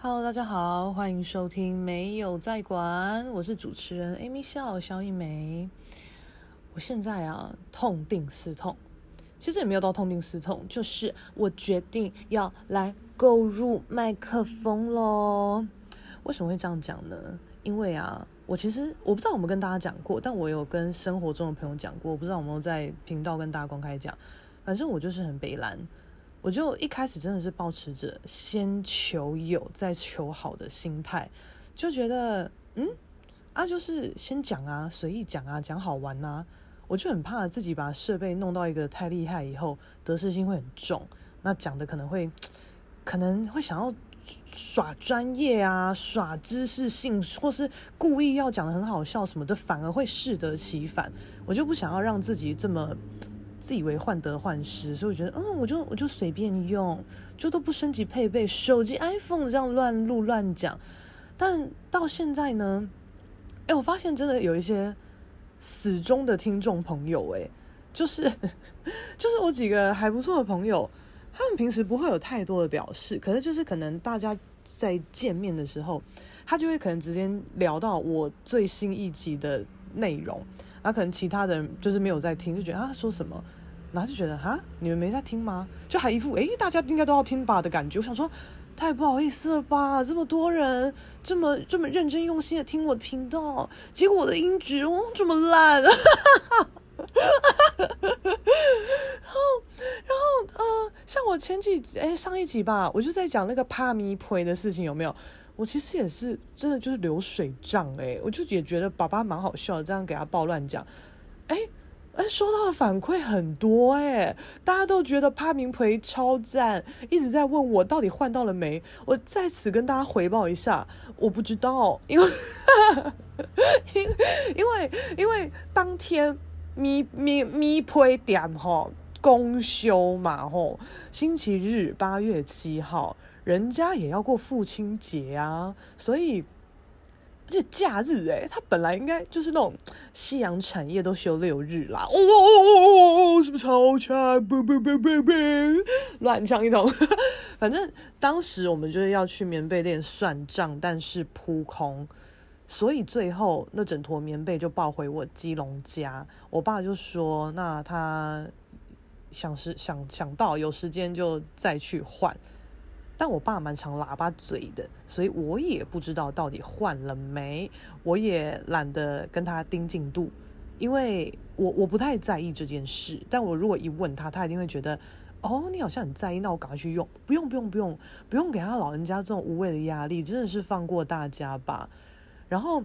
Hello，大家好，欢迎收听没有在管，我是主持人 Amy 笑肖一梅。我现在啊，痛定思痛，其实也没有到痛定思痛，就是我决定要来购入麦克风喽。为什么会这样讲呢？因为啊，我其实我不知道有没有跟大家讲过，但我有跟生活中的朋友讲过，我不知道有没有在频道跟大家公开讲。反正我就是很北烂。我就一开始真的是抱持着先求有再求好的心态，就觉得嗯啊，就是先讲啊，随意讲啊，讲好玩啊。我就很怕自己把设备弄到一个太厉害以后，得失心会很重，那讲的可能会 可能会想要耍专业啊，耍知识性，或是故意要讲的很好笑什么的，反而会适得其反。我就不想要让自己这么。自以为患得患失，所以我觉得，嗯，我就我就随便用，就都不升级配备，手机 iPhone 这样乱录乱讲。但到现在呢，哎，我发现真的有一些死忠的听众朋友，哎，就是 就是我几个还不错的朋友，他们平时不会有太多的表示，可是就是可能大家在见面的时候，他就会可能直接聊到我最新一集的内容。那可能其他人就是没有在听，就觉得他说什么，然后就觉得哈，你们没在听吗？就还一副诶，大家应该都要听吧的感觉。我想说，太不好意思了吧，这么多人这么这么认真用心的听我的频道，结果我的音质哦这么烂，然后然后呃，像我前几诶上一集吧，我就在讲那个帕米培的事情，有没有？我其实也是真的就是流水账哎、我就也觉得爸爸蛮好笑的，这样给他爆乱讲，哎、欸、哎，收到的反馈很多哎、大家都觉得帕明培超赞，一直在问我到底换到了没。我在此跟大家回报一下，我不知道，因为因因为因为当天咪咪咪培点吼公休嘛吼，星期日八月七号。人家也要过父亲节啊，所以而且假日哎、欸，他本来应该就是那种夕阳产业都休六日啦，哦哦哦哦，是不是超强？不不不不不，乱唱一通。反正当时我们就是要去棉被店算账，但是扑空，所以最后那整坨棉被就抱回我基隆家。我爸就说，那他想是想想到有时间就再去换。但我爸蛮常喇叭嘴的，所以我也不知道到底换了没，我也懒得跟他盯进度，因为我我不太在意这件事。但我如果一问他，他一定会觉得，哦，你好像很在意，那我赶快去用。不用不用不用不用给他老人家这种无谓的压力，真的是放过大家吧。然后，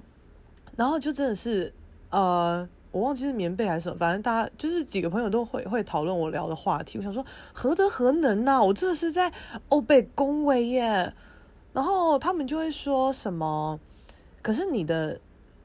然后就真的是，呃。我忘记是棉被还是什么，反正大家就是几个朋友都会会讨论我聊的话题。我想说，何德何能呐、啊？我这是在欧北恭维耶。然后他们就会说什么？可是你的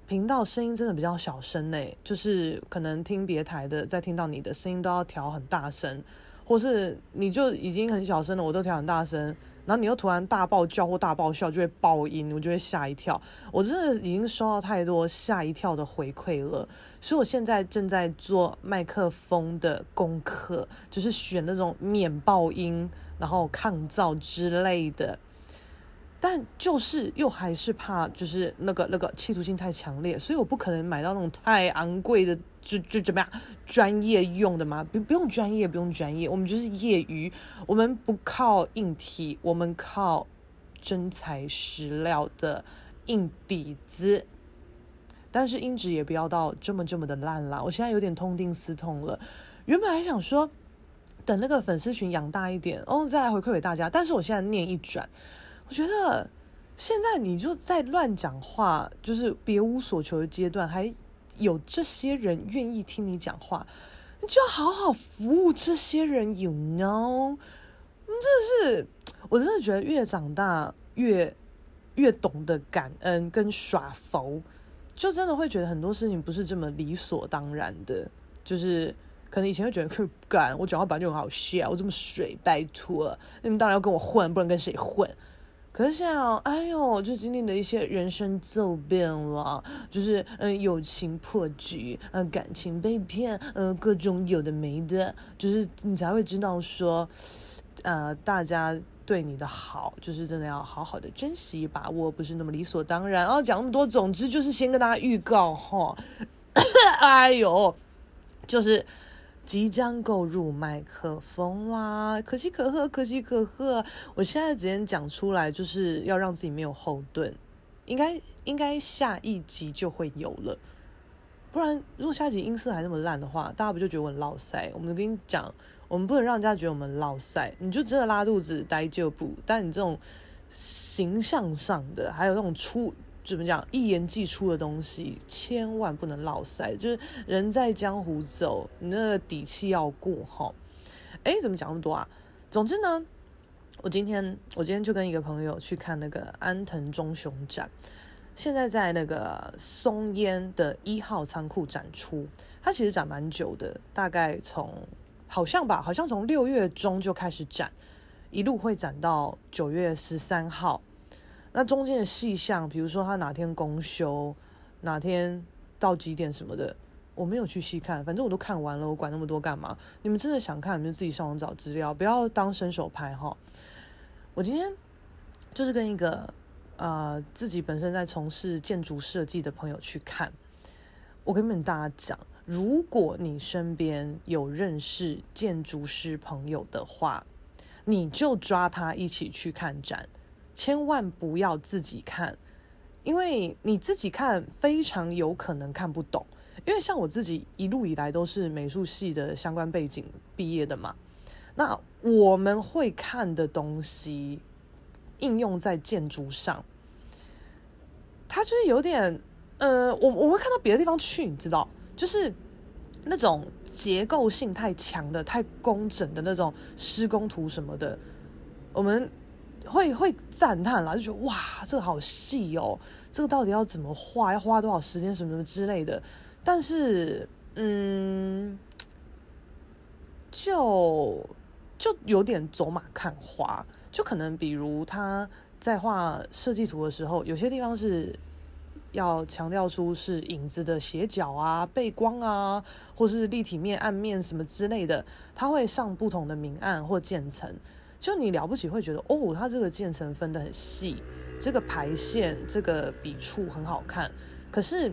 频道声音真的比较小声呢，就是可能听别台的，在听到你的声音都要调很大声，或是你就已经很小声了，我都调很大声。然后你又突然大爆叫或大爆笑，就会爆音，我就会吓一跳。我真的已经收到太多吓一跳的回馈了，所以我现在正在做麦克风的功课，就是选那种免爆音，然后抗噪之类的。但就是又还是怕，就是那个那个企图心太强烈，所以我不可能买到那种太昂贵的，就就怎么样专业用的嘛？不不用专业，不用专业，我们就是业余，我们不靠硬体，我们靠真材实料的硬底子。但是音质也不要到这么这么的烂啦，我现在有点痛定思痛了，原本还想说等那个粉丝群养大一点，哦，再来回馈给大家，但是我现在念一转。我觉得现在你就在乱讲话，就是别无所求的阶段，还有这些人愿意听你讲话，你就要好好服务这些人，you know？真的是，我真的觉得越长大越越懂得感恩跟耍佛，就真的会觉得很多事情不是这么理所当然的，就是可能以前会觉得可干，我讲话本来就很好笑，我这么水，拜托，你们当然要跟我混，不能跟谁混？可是现在，哎呦，就经历了一些人生骤变了，就是嗯、友情破局，嗯、感情被骗，嗯、各种有的没的，就是你才会知道说，呃，大家对你的好，就是真的要好好的珍惜，把握不是那么理所当然。然后讲那么多，总之就是先跟大家预告哈，哎呦，就是即将购入麦克风啦，可喜可贺，可喜可贺。我现在直接讲出来，就是要让自己没有后盾，应该应该下一集就会有了。不然，如果下一集音色还那么烂的话，大家不就觉得我很落赛？我们跟你讲，我们不能让人家觉得我们落赛。你就真的拉肚子待就不，但你这种形象上的，还有那种出怎么讲一言既出的东西，千万不能落赛。就是人在江湖走，你那个底气要过哈。哎，怎么讲那么多啊？总之呢，我今天我今天就跟一个朋友去看那个安藤忠雄展。现在在那个松烟的一号仓库展出，它其实展蛮久的，大概从好像吧，好像从六月中就开始展，一路会展到九月十三号。那中间的细项，比如说他哪天公休，哪天到几点什么的，我没有去细看，反正我都看完了，我管那么多干嘛？你们真的想看，你们就自己上网找资料，不要当伸手拍哈。我今天就是跟一个。呃，自己本身在从事建筑设计的朋友去看，我跟你们大家讲，如果你身边有认识建筑师朋友的话，你就抓他一起去看展，千万不要自己看，因为你自己看非常有可能看不懂，因为像我自己一路以来都是美术系的相关背景毕业的嘛，那我们会看的东西。应用在建筑上，它就是有点，呃，我我会看到别的地方去，你知道，就是那种结构性太强的、太工整的那种施工图什么的，我们会会赞叹啦，就觉得哇，这个好细哦，这个到底要怎么画，要花多少时间，什么什么之类的。但是，嗯，就就有点走马看花。就可能，比如他在画设计图的时候，有些地方是要强调出是影子的斜角啊、背光啊，或是立体面、暗面什么之类的，他会上不同的明暗或渐层。就你了不起会觉得，哦，他这个渐层分得很细，这个排线、这个笔触很好看。可是，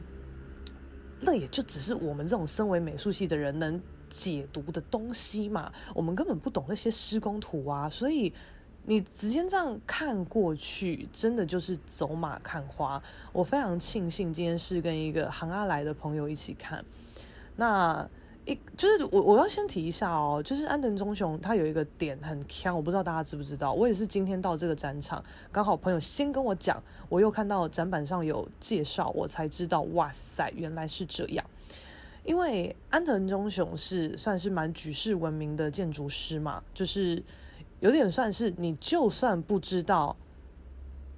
那也就只是我们这种身为美术系的人能解读的东西嘛。我们根本不懂那些施工图啊，所以。你直接这样看过去，真的就是走马看花。我非常庆幸今天是跟一个行阿来的朋友一起看。那一就是我我要先提一下哦，就是安藤忠雄他有一个点很强，我不知道大家知不知道。我也是今天到这个展场，刚好朋友先跟我讲，我又看到展板上有介绍，我才知道，哇塞，原来是这样。因为安藤忠雄是算是蛮举世闻名的建筑师嘛，就是。有点算是你，就算不知道，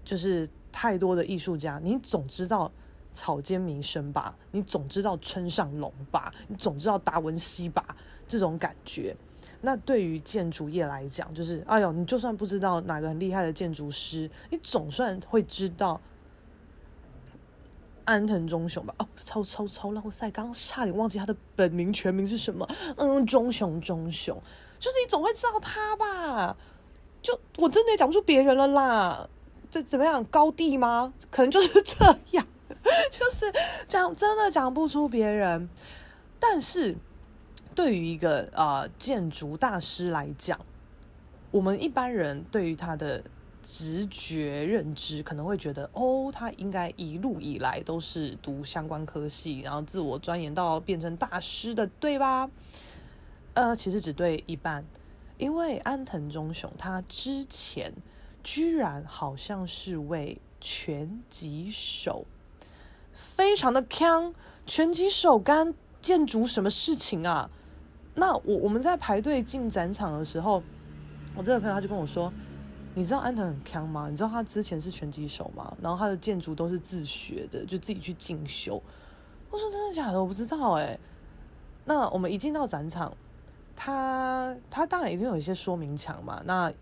就是太多的艺术家，你总知道草间弥生吧？你总知道村上隆吧？你总知道达文西吧？这种感觉。那对于建筑业来讲，就是哎呦，你就算不知道哪个很厉害的建筑师，你总算会知道安藤忠雄吧？哦，超超超老赛，刚刚差点忘记他的本名全名是什么？嗯，忠雄忠雄。就是你总会知道他吧？就我真的也讲不出别人了啦。这怎么样？高地吗？可能就是这样，就是讲真的讲不出别人。但是对于一个啊、建筑大师来讲，我们一般人对于他的直觉认知可能会觉得，哦，他应该一路以来都是读相关科系，然后自我钻研到变成大师的，对吧？呃，其实只对一半，因为安藤忠雄他之前居然好像是位拳击手，非常的强，拳击手干建筑什么事情啊？那我我们在排队进展场的时候，我这个朋友他就跟我说：“你知道安藤很强吗？你知道他之前是拳击手吗？然后他的建筑都是自学的，就自己去进修。”我说：“真的假的？我不知道哎。”那我们一进到展场。他他当然一定有一些说明墙嘛，那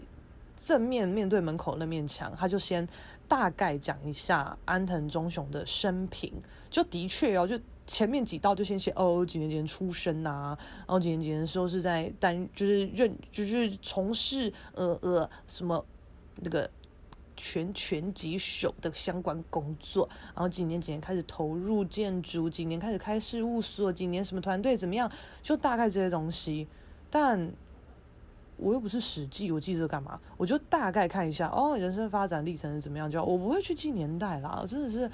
正面面对门口那面墙，他就先大概讲一下安藤忠雄的生平，就的确哦，就前面几道就先写哦，几年前出生呐、啊，然后几年前的时候是在担，就是任，就是从事呃呃什么那个拳拳击手的相关工作，然后几年几年开始投入建筑，几年开始开事务所，几年什么团队怎么样，就大概这些东西。但我又不是史记，我记这干嘛？我就大概看一下哦，人生发展历程是怎么样，就我不会去记年代啦。真的是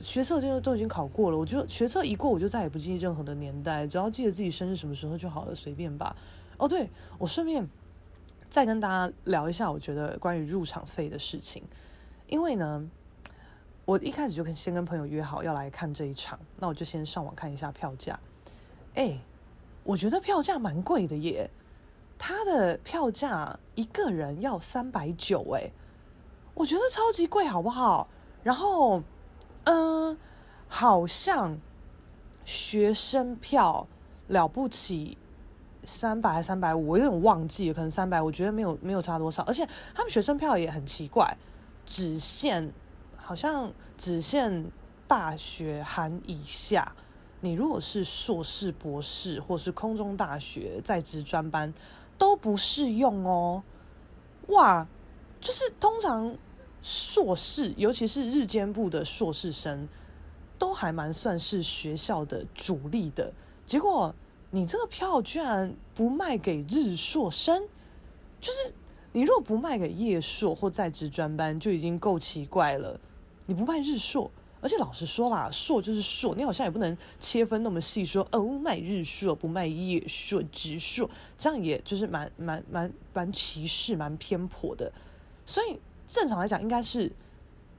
学测就都已经考过了，我就学测一过，我就再也不记任何的年代，只要记得自己生日什么时候就好了，随便吧。哦，对，我顺便再跟大家聊一下，我觉得关于入场费的事情，因为呢，我一开始就跟先跟朋友约好要来看这一场，那我就先上网看一下票价。哎，我觉得票价蛮贵的耶。他的票价一个人要三百九，哎，我觉得超级贵，好不好？然后，嗯，好像学生票了不起三百还三百五，我有点忘记了，可能三百，我觉得没有没有差多少。而且他们学生票也很奇怪，只限好像只限大学含以下，你如果是硕士、博士或是空中大学在职专班。都不适用哦，哇，就是通常硕士，尤其是日间部的硕士生，都还蛮算是学校的主力的。结果你这个票居然不卖给日硕生，就是你如果不卖给夜硕或在职专班，就已经够奇怪了。你不卖日硕。而且老实说啦，硕就是硕，你好像也不能切分那么细，说哦卖日硕不卖夜硕，直硕这样也就是蛮蛮蛮蛮歧视、蛮偏颇的。所以正常来讲，应该是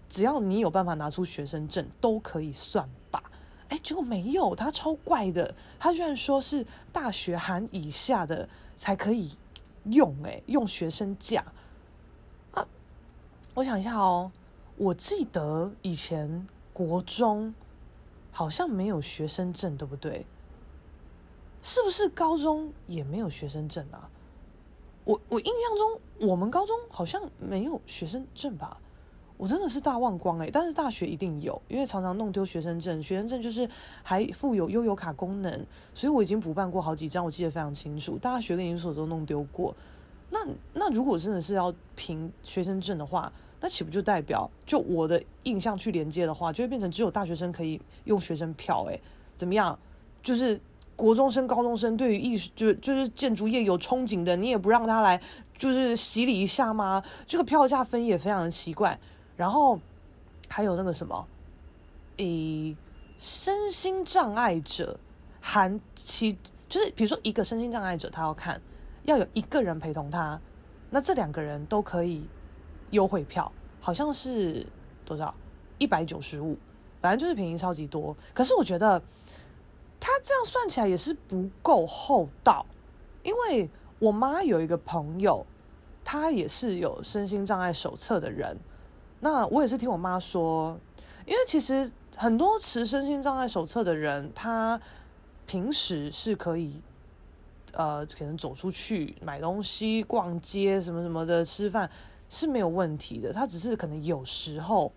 只要你有办法拿出学生证，都可以算吧。哎，结果没有，他超怪的，他居然说是大学含以下的才可以用，哎，用学生价啊。我想一下哦，我记得以前。国中好像没有学生证，对不对？是不是高中也没有学生证啊？我我印象中，我们高中好像没有学生证吧？我真的是大忘光哎！但是大学一定有，因为常常弄丢学生证。学生证就是还附有悠游卡功能，所以我已经补办过好几张，我记得非常清楚。大学跟研究所都弄丢过。那那如果真的是要凭学生证的话，那岂不就代表，就我的印象去连接的话，就会变成只有大学生可以用学生票？诶，怎么样？就是国中生、高中生对于艺术，就就是建筑业有憧憬的，你也不让他来，就是洗礼一下吗？这个票价分也非常的奇怪。然后还有那个什么，诶，身心障碍者含其，就是比如说一个身心障碍者，他要看，要有一个人陪同他，那这两个人都可以。优惠票好像是多少？一百九十五，反正就是便宜超级多。可是我觉得他这样算起来也是不够厚道，因为我妈有一个朋友，她也是有身心障碍手册的人。那我也是听我妈说，因为其实很多持身心障碍手册的人，他平时是可以呃，可能走出去买东西、逛街什么什么的，吃饭。是没有问题的，他只是可能有时候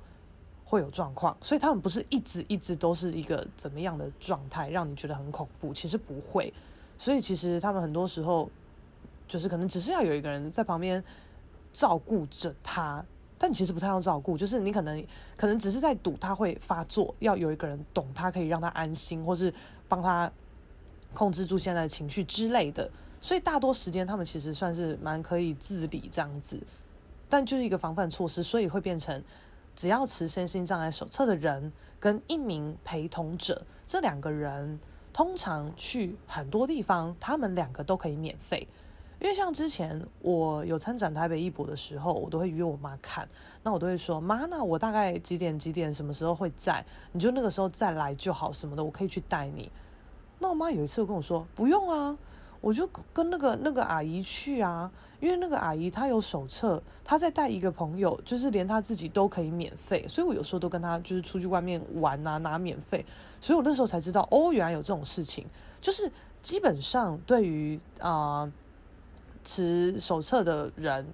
会有状况，所以他们不是一直一直都是一个怎么样的状态，让你觉得很恐怖。其实不会，所以其实他们很多时候就是可能只是要有一个人在旁边照顾着他，但其实不太要照顾，就是你可能可能只是在赌他会发作，要有一个人懂他，可以让他安心，或是帮他控制住现在的情绪之类的。所以大多时间他们其实算是蛮可以自理这样子。但就是一个防范措施，所以会变成，只要持身心障碍手册的人跟一名陪同者，这两个人通常去很多地方，他们两个都可以免费。因为像之前我有参展台北艺博的时候，我都会约我妈看，那我都会说妈，那我大概几点几点什么时候会在，你就那个时候再来就好什么的，我可以去带你。那我妈有一次跟我说不用啊。我就跟那个那个阿姨去啊，因为那个阿姨她有手册，她在带一个朋友，就是连她自己都可以免费，所以我有时候都跟她就是出去外面玩啊，拿免费，所以我那时候才知道哦，原来有这种事情，就是基本上对于啊、持手册的人，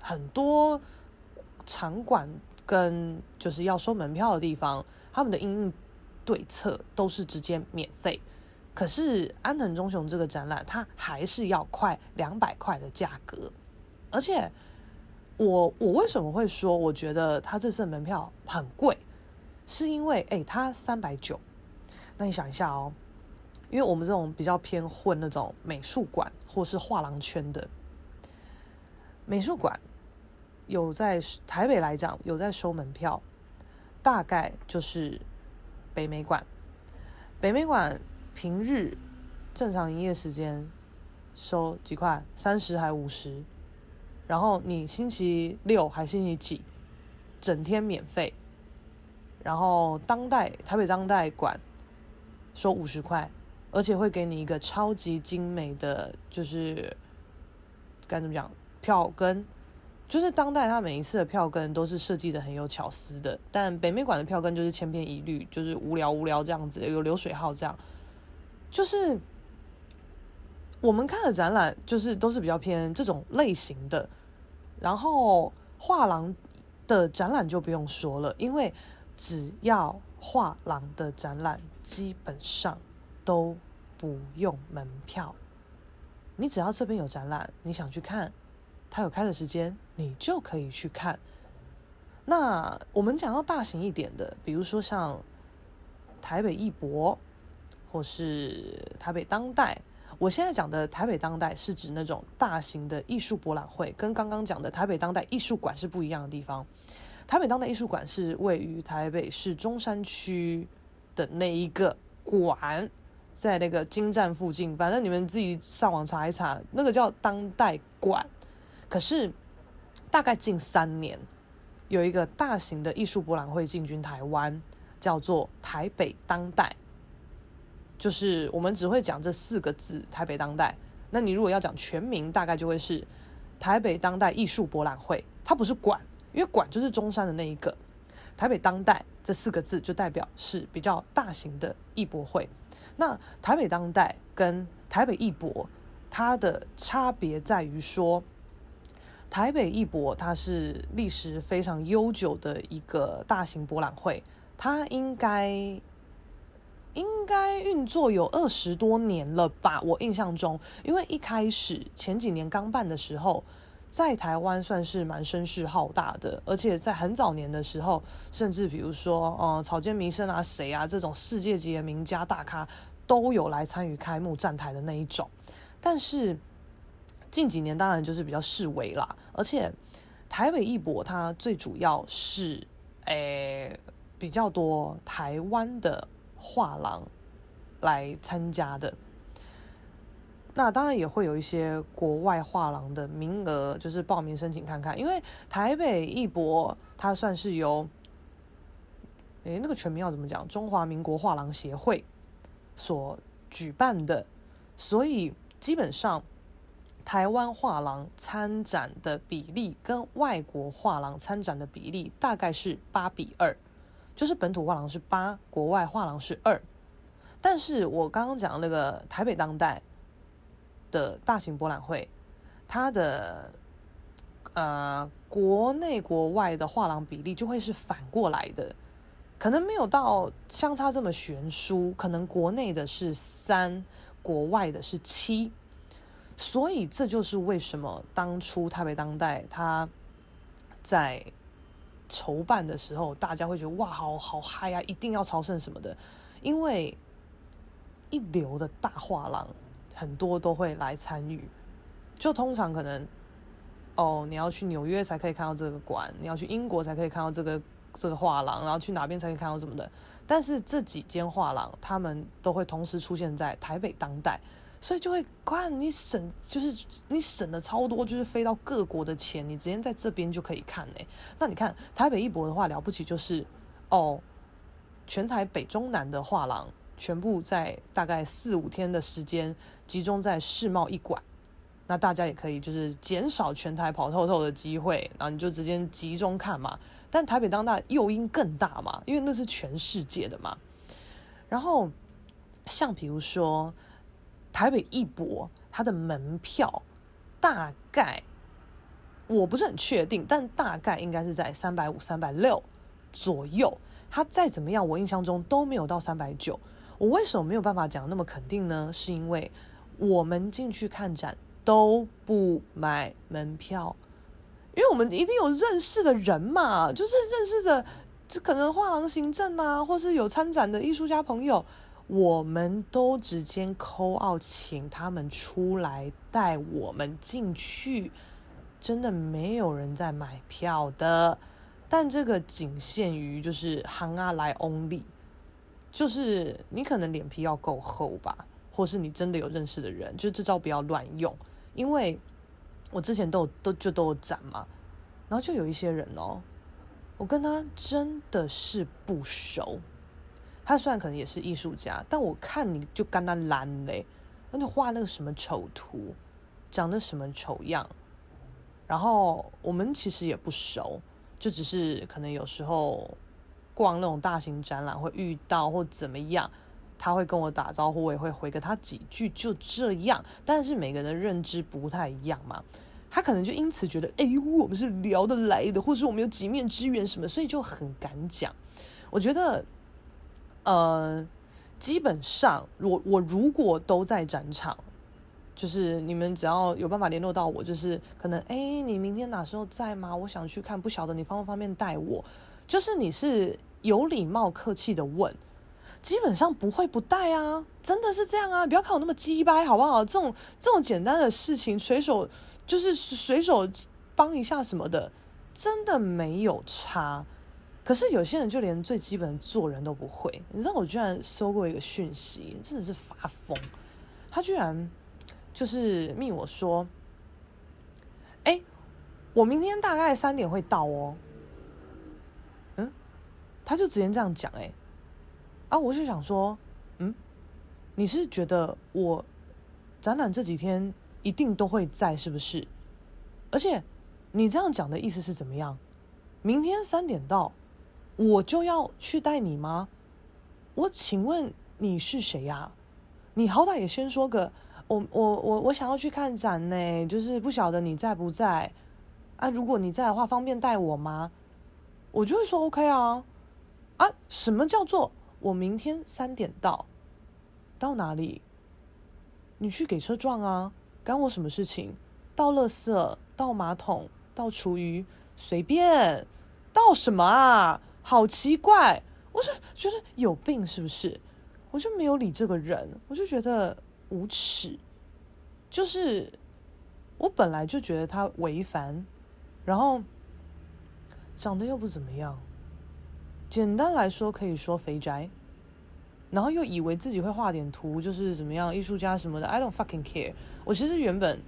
很多场馆跟就是要收门票的地方，他们的应对策都是直接免费。可是安藤忠雄这个展览，它还是要快两百块的价格，而且我我为什么会说我觉得他这次的门票很贵，是因为哎，他三百九，那你想一下哦，因为我们这种比较偏混那种美术馆或是画廊圈的美术馆，有在台北来讲有在收门票，大概就是北美馆，北美馆平日正常营业时间收几块，三十还五十。然后你星期六还星期几，整天免费。然后当代台北当代馆收五十块，而且会给你一个超级精美的，就是该怎么讲票根，就是当代它每一次的票根都是设计的很有巧思的。但北美馆的票根就是千篇一律，就是无聊无聊这样子，有流水号这样，就是。我们看的展览就是都是比较偏这种类型的，然后画廊的展览就不用说了，因为只要画廊的展览基本上都不用门票，你只要这边有展览，你想去看，它有开的时间，你就可以去看。那我们讲到大型一点的，比如说像台北艺博，或是台北当代。我现在讲的台北当代是指那种大型的艺术博览会，跟刚刚讲的台北当代艺术馆是不一样的地方。台北当代艺术馆是位于台北市中山区的那一个馆，在那个京站附近，反正你们自己上网查一查，那个叫当代馆。可是大概近三年，有一个大型的艺术博览会进军台湾，叫做台北当代。就是我们只会讲这四个字“台北当代”。那你如果要讲全名，大概就会是“台北当代艺术博览会”。它不是馆，因为馆就是中山的那一个。台北当代这四个字就代表是比较大型的艺博会。那台北当代跟台北艺博，它的差别在于说，台北艺博它是历史非常悠久的一个大型博览会，它应该。应该运作有二十多年了吧？我印象中，因为一开始前几年刚办的时候，在台湾算是蛮声势浩大的，而且在很早年的时候，甚至比如说，嗯，草间弥生啊，谁啊，这种世界级的名家大咖都有来参与开幕站台的那一种。但是近几年当然就是比较式微啦，而且台北艺博它最主要是，诶、比较多台湾的。画廊来参加的，那当然也会有一些国外画廊的名额，就是报名申请看看。因为台北艺博它算是由，诶，那个全名要怎么讲？中华民国画廊协会所举办的，所以基本上台湾画廊参展的比例跟外国画廊参展的比例大概是八比二。就是本土画廊是八，国外画廊是二，但是我刚刚讲那个台北当代的大型博览会，它的呃国内国外的画廊比例就会是反过来的，可能没有到相差这么悬殊，可能国内的是三，国外的是七，所以这就是为什么当初台北当代它在。筹办的时候，大家会觉得哇，好好嗨啊，一定要朝圣什么的，因为一流的大画廊很多都会来参与。就通常可能，哦，你要去纽约才可以看到这个馆，你要去英国才可以看到这个这个画廊，然后去哪边才可以看到什么的。但是这几间画廊，他们都会同时出现在台北当代。所以就会看你省，就是你省了超多，就是飞到各国的钱，你直接在这边就可以看呢。那你看台北艺博的话，了不起就是哦，全台北中南的画廊全部在大概四五天的时间集中在世贸一馆，那大家也可以就是减少全台跑透透的机会，然后你就直接集中看嘛。但台北当代诱因更大嘛，因为那是全世界的嘛。然后像比如说。台北艺博，它的门票大概我不是很确定，但大概应该是在三百五、三百六左右。它再怎么样，我印象中都没有到三百九。我为什么没有办法讲那么肯定呢？是因为我们进去看展都不买门票，因为我们一定有认识的人嘛，就是认识的，这可能画廊行政啊，或是有参展的艺术家朋友，我们都直接 call 请他们出来带我们进去，真的没有人在买票的，但这个仅限于就是行啊来 only，就是你可能脸皮要够厚吧，或是你真的有认识的人，就这招不要乱用，因为。我之前都有都就都有展嘛，然后就有一些人哦，我跟他真的是不熟。他虽然可能也是艺术家，但我看你就干他烂嘞，那就画那个什么丑图，长得什么丑样。然后我们其实也不熟，就只是可能有时候逛那种大型展览会遇到或怎么样。他会跟我打招呼，我也会回给他几句，就这样。但是每个人的认知不太一样嘛，他可能就因此觉得，哎呦，我们是聊得来的，或者我们有几面之缘什么，所以就很敢讲。我觉得，呃，基本上我我如果都在展场，就是你们只要有办法联络到我，就是可能，哎，你明天哪时候在吗？我想去看，不晓得你方不方便带我？就是你是有礼貌、客气的问。基本上不会不带啊，真的是这样啊！不要看我那么鸡掰，好不好？这种这种简单的事情，随手就是随手帮一下什么的，真的没有差。可是有些人就连最基本的做人都不会。你知道我居然收过一个讯息，真的是发疯。他居然就是密我说：“哎，我明天大概三点会到哦。”嗯，他就直接这样讲，哎。啊，我就想说，嗯，你是觉得我展览这几天一定都会在，是不是？而且你这样讲的意思是怎么样？明天三点到，我就要去带你吗？我请问你是谁呀？你好歹也先说个，我我我我想要去看展呢，就是不晓得你在不在啊？如果你在的话，方便带我吗？我就会说 OK 啊。啊，什么叫做？我明天三点到，到哪里？你去给车撞啊？干我什么事情？倒垃圾、倒马桶、倒厨余，随便。倒什么啊？好奇怪！我就觉得有病是不是？我就没有理这个人，我就觉得无耻。就是我本来就觉得他违反，然后长得又不怎么样。简单来说，可以说肥宅，然后又以为自己会画点图，就是怎么样艺术家什么的。I don't fucking care。我其实原本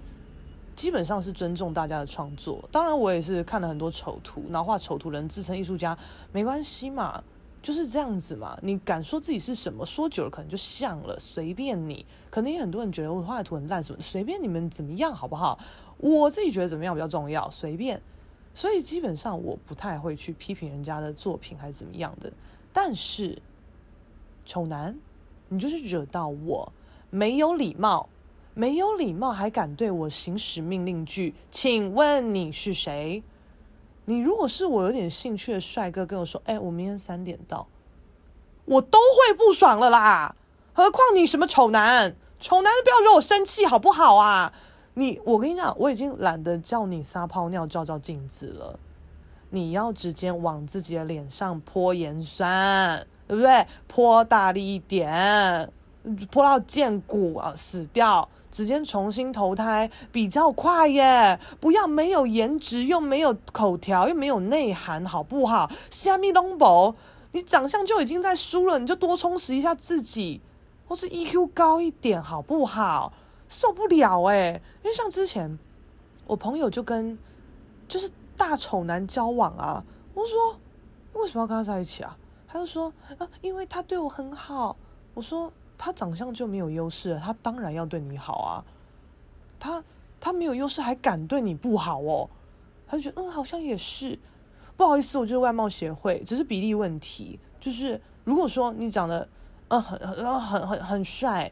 基本上是尊重大家的创作，当然我也是看了很多丑图，然后画丑图人自称艺术家，没关系嘛，就是这样子嘛。你敢说自己是什么？说久了可能就像了，随便你。可能也很多人觉得我画的图很烂什么，随便你们怎么样好不好？我自己觉得怎么样比较重要，随便。所以基本上我不太会去批评人家的作品还是怎么样的，但是丑男，你就是惹到我，没有礼貌，没有礼貌还敢对我行使命令句，请问你是谁？你如果是我有点兴趣的帅哥跟我说，哎，我明天三点到，我都会不爽了啦，何况你什么丑男？丑男不要惹我生气好不好啊？你，我跟你讲，我已经懒得叫你撒泡尿照照镜子了。你要直接往自己的脸上泼盐酸，对不对？泼大力一点，泼到见骨啊，死掉，直接重新投胎比较快耶。不要没有颜值，又没有口条，又没有内涵，好不好？虾米拢无，你长相就已经在输了，你就多充实一下自己，或是 EQ 高一点，好不好？受不了哎、因为像之前我朋友就跟就是大丑男交往啊，我说为什么要跟他在一起啊？他就说啊，因为他对我很好。我说他长相就没有优势，他当然要对你好啊。他他没有优势还敢对你不好哦？他就觉得嗯，好像也是。不好意思，我就是外貌协会，只是比例问题。就是如果说你长得嗯很很很很很帅。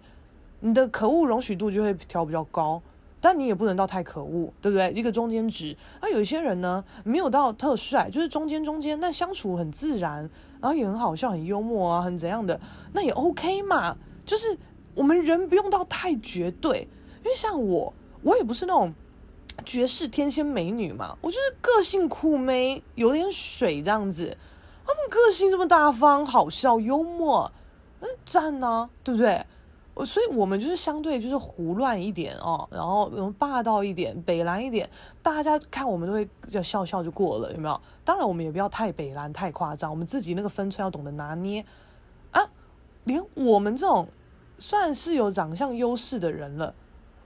你的可恶容许度就会调比较高，但你也不能到太可恶，对不对？一个中间值。那有一些人呢，没有到特帅，就是中间中间，但相处很自然，然后也很好笑、很幽默啊，很怎样的，那也 OK 嘛。就是我们人不用到太绝对，因为像我，我也不是那种绝世天仙美女嘛，我就是个性酷妹，有点水这样子。他们个性这么大方、好笑、幽默，那赞啊，对不对？所以我们就是相对就是胡乱一点哦，然后霸道一点、北蓝一点，大家看我们都会就笑笑就过了，有没有？当然我们也不要太北蓝、太夸张，我们自己那个分寸要懂得拿捏啊。连我们这种算是有长相优势的人了，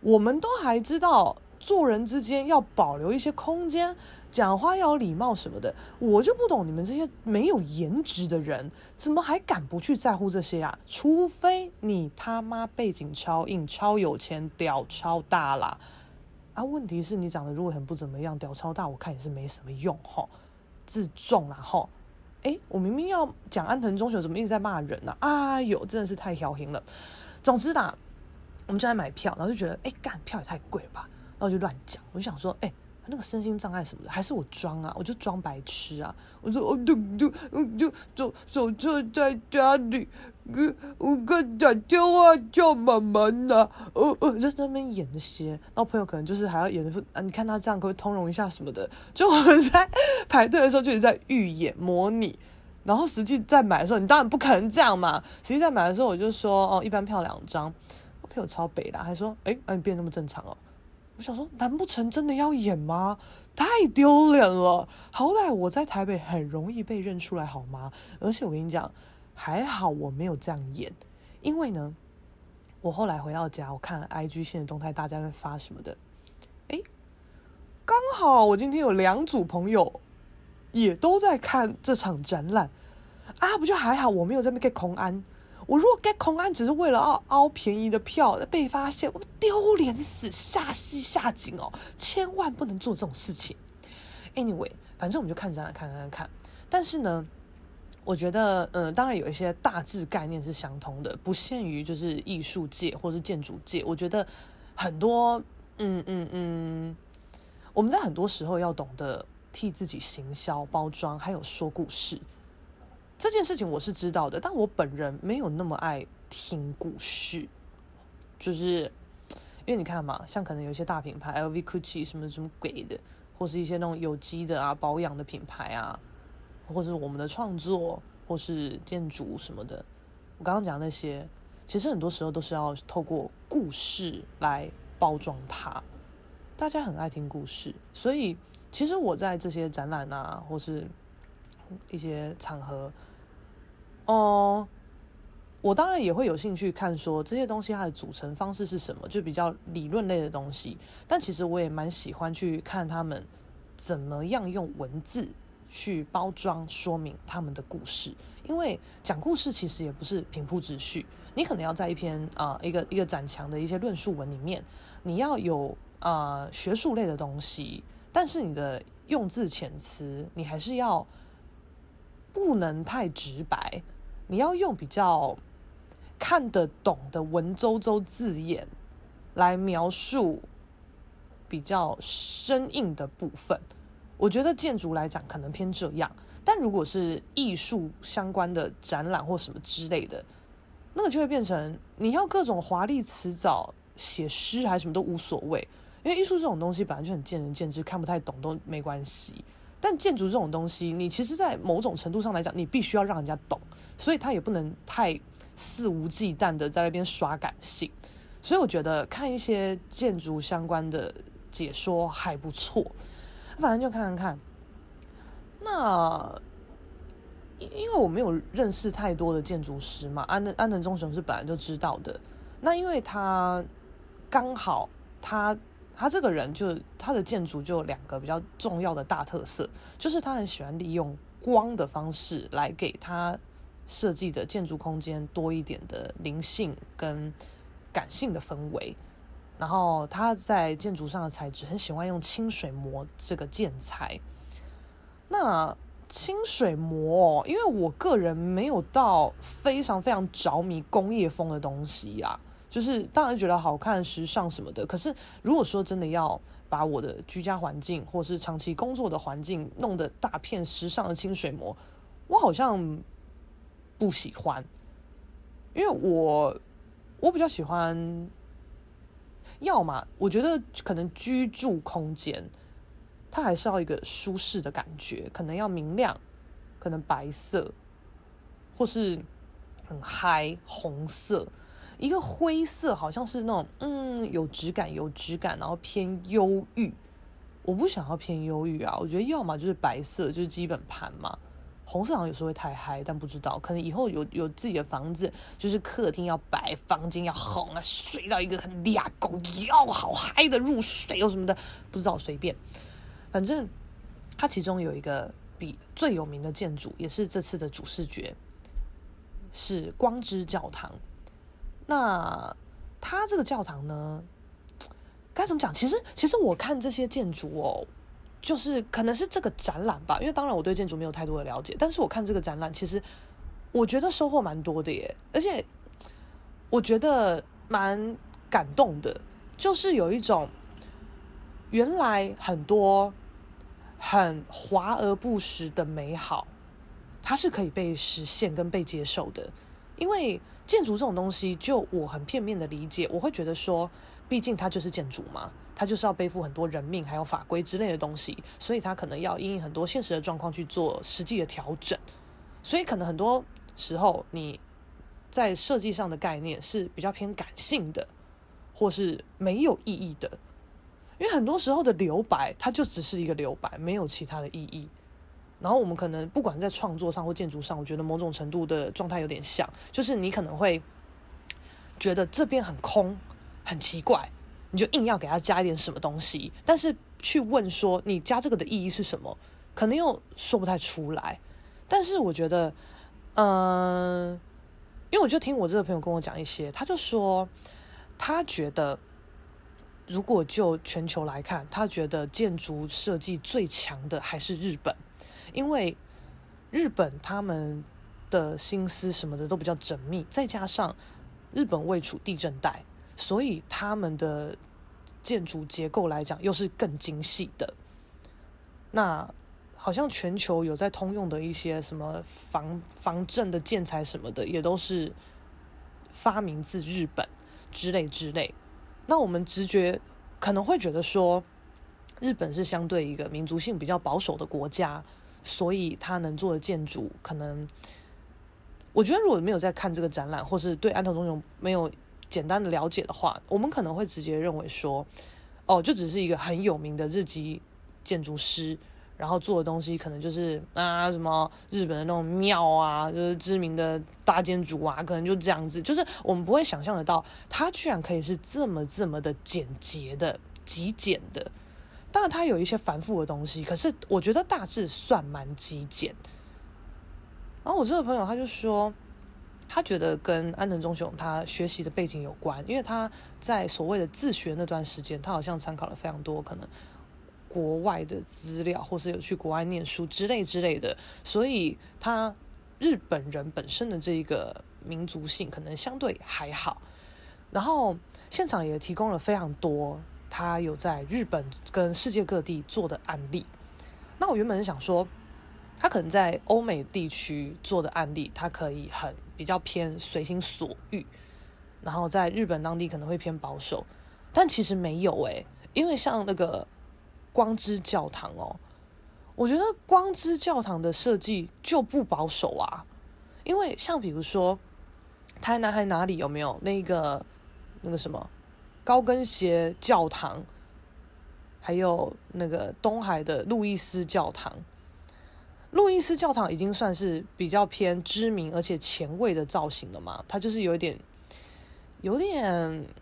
我们都还知道做人之间要保留一些空间。讲话要有礼貌什么的，我就不懂你们这些没有颜值的人，怎么还敢不去在乎这些啊？除非你他妈背景超硬、超有钱、屌超大啦！啊，问题是你长得如果很不怎么样，屌超大，我看也是没什么用吼，自重啦吼。哎，我明明要讲安藤忠雄，怎么一直在骂人呢？啊？哎呦，真的是太挑衅了。总之啦，我们就在买票，然后就觉得，哎，干票也太贵了吧？然后就乱讲，我就想说，哎。那个身心障碍什么的，还是我装啊？我就装白痴啊！我说，哦，对对，就就手册在家里，我刚打电话叫妈妈呢。呃呃，就在那边演那些，然后朋友可能就是还要演的啊，你看他这样可以通融一下什么的？就我们在排队的时候就是在预演模拟，然后实际在买的时候，你当然不可能这样嘛。实际在买的时候，我就说哦，一般票两张。我朋友超北的，还说哎，那你变那么正常哦。我想说，难不成真的要演吗？太丢脸了！好歹我在台北很容易被认出来，好吗？而且我跟你讲，还好我没有这样演，因为呢，我后来回到家，我看 IG 现的动态，大家在发什么的，哎，刚好我今天有两组朋友也都在看这场展览啊，不就还好，我没有在那边给空安。我如果盖空安只是为了要凹便宜的票被发现，我丢脸死，下戏下井哦！千万不能做这种事情。Anyway，反正我们就看展览，看看看。但是呢，我觉得，嗯、当然有一些大致概念是相通的，不限于就是艺术界或是建筑界。我觉得很多，嗯嗯嗯，我们在很多时候要懂得替自己行销、包装，还有说故事。这件事情我是知道的，但我本人没有那么爱听故事，就是因为你看嘛，像可能有一些大品牌，LV、Gucci 什么什么鬼的，或是一些那种有机的啊、保养的品牌啊，或是我们的创作，或是建筑什么的，我刚刚讲那些，其实很多时候都是要透过故事来包装它。大家很爱听故事，所以其实我在这些展览啊，或是一些场合。哦，我当然也会有兴趣看说这些东西它的组成方式是什么，就比较理论类的东西。但其实我也蛮喜欢去看他们怎么样用文字去包装说明他们的故事，因为讲故事其实也不是平铺直叙，你可能要在一篇啊、一个一个展墙的一些论述文里面，你要有啊、学术类的东西，但是你的用字遣词你还是要不能太直白。你要用比较看得懂的文绉绉字眼来描述比较生硬的部分，我觉得建筑来讲可能偏这样，但如果是艺术相关的展览或什么之类的，那个就会变成你要各种华丽辞藻写诗还是什么都无所谓，因为艺术这种东西本来就很见仁见智，看不太懂都没关系。但建筑这种东西，你其实，在某种程度上来讲，你必须要让人家懂，所以他也不能太肆无忌惮的在那边耍感性。所以我觉得看一些建筑相关的解说还不错，反正就看看看。那因为我没有认识太多的建筑师嘛，安藤安藤忠雄是本来就知道的。那因为他刚好他。他这个人就他的建筑就有两个比较重要的大特色，就是他很喜欢利用光的方式来给他设计的建筑空间多一点的灵性跟感性的氛围。然后他在建筑上的材质很喜欢用清水模这个建材。那清水模，因为我个人没有到非常非常着迷工业风的东西、啊。就是当然觉得好看、时尚什么的，可是如果说真的要把我的居家环境或是长期工作的环境弄得大片时尚的清水模，我好像不喜欢，因为我我比较喜欢，要么我觉得可能居住空间，它还是要一个舒适的感觉，可能要明亮，可能白色，或是很嗨红色，一个灰色好像是那种嗯有质感有质感，然后偏忧郁。我不想要偏忧郁啊，我觉得要么就是白色，就是基本盘嘛。红色好像有时候会太嗨，但不知道，可能以后有有自己的房子，就是客厅要白，房间要红啊，睡到一个很俩狗要好嗨的入睡又什么的，不知道随便。反正它其中有一个比最有名的建筑，也是这次的主视觉，是光之教堂。那它这个教堂呢，该怎么讲？其实其实我看这些建筑哦。就是可能是这个展览吧，因为当然我对建筑没有太多的了解，但是我看这个展览，其实我觉得收获蛮多的耶，而且我觉得蛮感动的，就是有一种原来很多很华而不实的美好，它是可以被实现跟被接受的，因为建筑这种东西，就我很片面的理解，我会觉得说，毕竟它就是建筑嘛。它就是要背负很多人命，还有法规之类的东西，所以它可能要因应很多现实的状况去做实际的调整。所以可能很多时候你在设计上的概念是比较偏感性的，或是没有意义的。因为很多时候的留白，它就只是一个留白，没有其他的意义。然后我们可能不管在创作上或建筑上，我觉得某种程度的状态有点像，就是你可能会觉得这边很空，很奇怪。你就硬要给他加一点什么东西，但是去问说你加这个的意义是什么，可能又说不太出来。但是我觉得，嗯、因为我就听我这个朋友跟我讲一些，他就说他觉得，如果就全球来看，他觉得建筑设计最强的还是日本，因为日本他们的心思什么的都比较缜密，再加上日本位处地震带。所以他们的建筑结构来讲，又是更精细的。那好像全球有在通用的一些什么防防震的建材什么的，也都是发明自日本之类之类。那我们直觉可能会觉得说，日本是相对一个民族性比较保守的国家，所以他能做的建筑，可能我觉得如果没有在看这个展览，或是对安藤忠雄没有。简单的了解的话，我们可能会直接认为说，哦，就只是一个很有名的日籍建筑师，然后做的东西可能就是啊什么日本的那种庙啊，就是知名的大建筑啊，可能就这样子，就是我们不会想象得到，他居然可以是这么这么的简洁的、极简的。当然，它有一些繁复的东西，可是我觉得大致算蛮极简。然后我这个朋友他就说。他觉得跟安藤忠雄他学习的背景有关，因为他在所谓的自学那段时间，他好像参考了非常多可能国外的资料，或是有去国外念书之类之类的，所以他日本人本身的这一个民族性可能相对还好。然后现场也提供了非常多他有在日本跟世界各地做的案例。那我原本是想说，他可能在欧美地区做的案例，他可以很。比较偏随心所欲，然后在日本当地可能会偏保守，但其实没有诶，因为像那个光之教堂哦，我觉得光之教堂的设计就不保守啊，因为像比如说台南还哪里有没有那个那个什么高跟鞋教堂，还有那个东海的路易斯教堂。路易斯教堂已经算是比较偏知名而且前卫的造型了嘛，它就是有一点，有点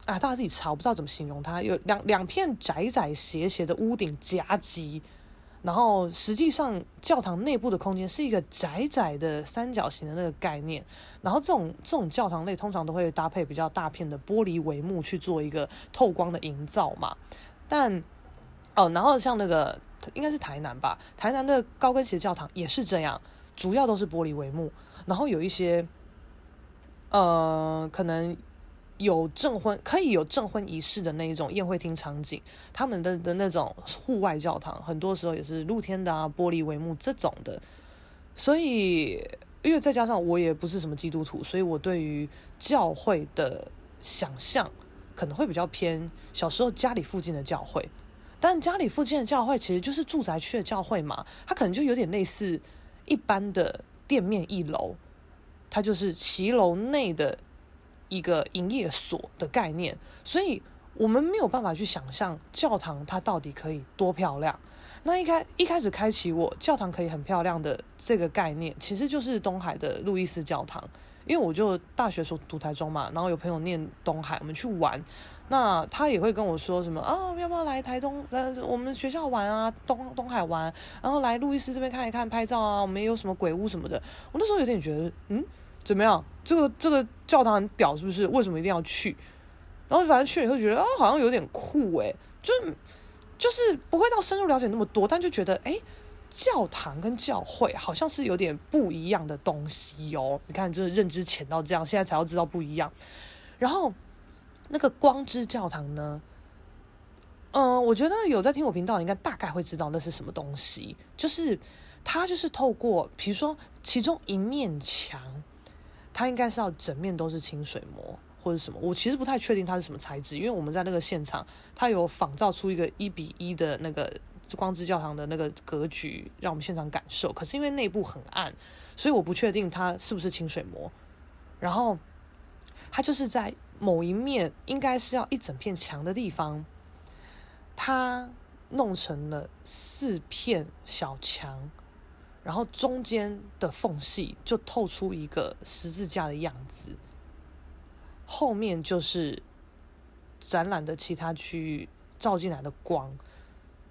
啊，大家自己查，我不知道怎么形容它。有两两片窄窄斜斜的屋顶夹击，然后实际上教堂内部的空间是一个窄窄的三角形的那个概念。然后这种这种教堂类通常都会搭配比较大片的玻璃帷幕去做一个透光的营造嘛。但哦，然后像那个。应该是台南吧，台南的高跟鞋教堂也是这样，主要都是玻璃帷幕，然后有一些，呃，可能有证婚，可以有证婚仪式的那一种宴会厅场景，他们的的那种户外教堂，很多时候也是露天的啊，玻璃帷幕这种的，所以，因为再加上我也不是什么基督徒，所以我对于教会的想象可能会比较偏小时候家里附近的教会，但家里附近的教会其实就是住宅区的教会嘛，它可能就有点类似一般的店面一楼，它就是骑楼内的一个营业所的概念，所以我们没有办法去想象教堂它到底可以多漂亮。那一开一开始开启我教堂可以很漂亮的这个概念，其实就是东海的路易斯教堂。因为我就大学时候读台中嘛，然后有朋友念东海，我们去玩，那他也会跟我说什么啊，要不要来台东？呃，我们学校玩啊，东东海玩，然后来路易斯这边看一看，拍照啊，我们也有什么鬼屋什么的。我那时候有点觉得，嗯，怎么样？这个这个教堂很屌，是不是？为什么一定要去？然后反正去了以后觉得啊，好像有点酷诶，就就是不会到深入了解那么多，但就觉得诶。教堂跟教会好像是有点不一样的东西哦。你看，就是认知浅到这样，现在才要知道不一样。然后那个光之教堂呢？嗯、我觉得有在听我频道，应该大概会知道那是什么东西。就是它就是透过，比如说其中一面墙，它应该是要整面都是清水模或者什么。我其实不太确定它是什么材质，因为我们在那个现场，它有仿造出一个一比一的那个。光之教堂的那个格局，让我们现场感受。可是因为内部很暗，所以我不确定它是不是清水模。然后，它就是在某一面，应该是要一整片墙的地方，它弄成了四片小墙，然后中间的缝隙就透出一个十字架的样子。后面就是展览的其他区域照进来的光。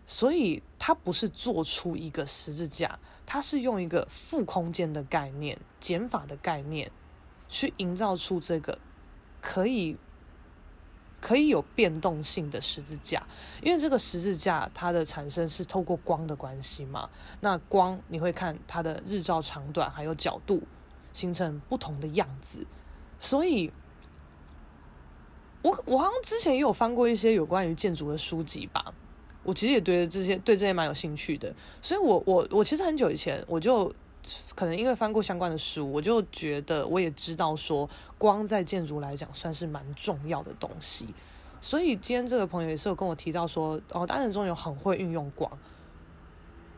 所以它不是做出一个十字架，它是用一个负空间的概念、减法的概念，去营造出这个可以可以有变动性的十字架。因为这个十字架它的产生是透过光的关系嘛，那光你会看它的日照长短还有角度，形成不同的样子。所以，我我好像之前也有翻过一些有关于建筑的书籍吧。我其实也对这些对这些蛮有兴趣的，所以我我我其实很久以前我就可能因为翻过相关的书，我就觉得我也知道说光在建筑来讲算是蛮重要的东西。所以今天这个朋友也是有跟我提到说，哦，单人中有很会运用光，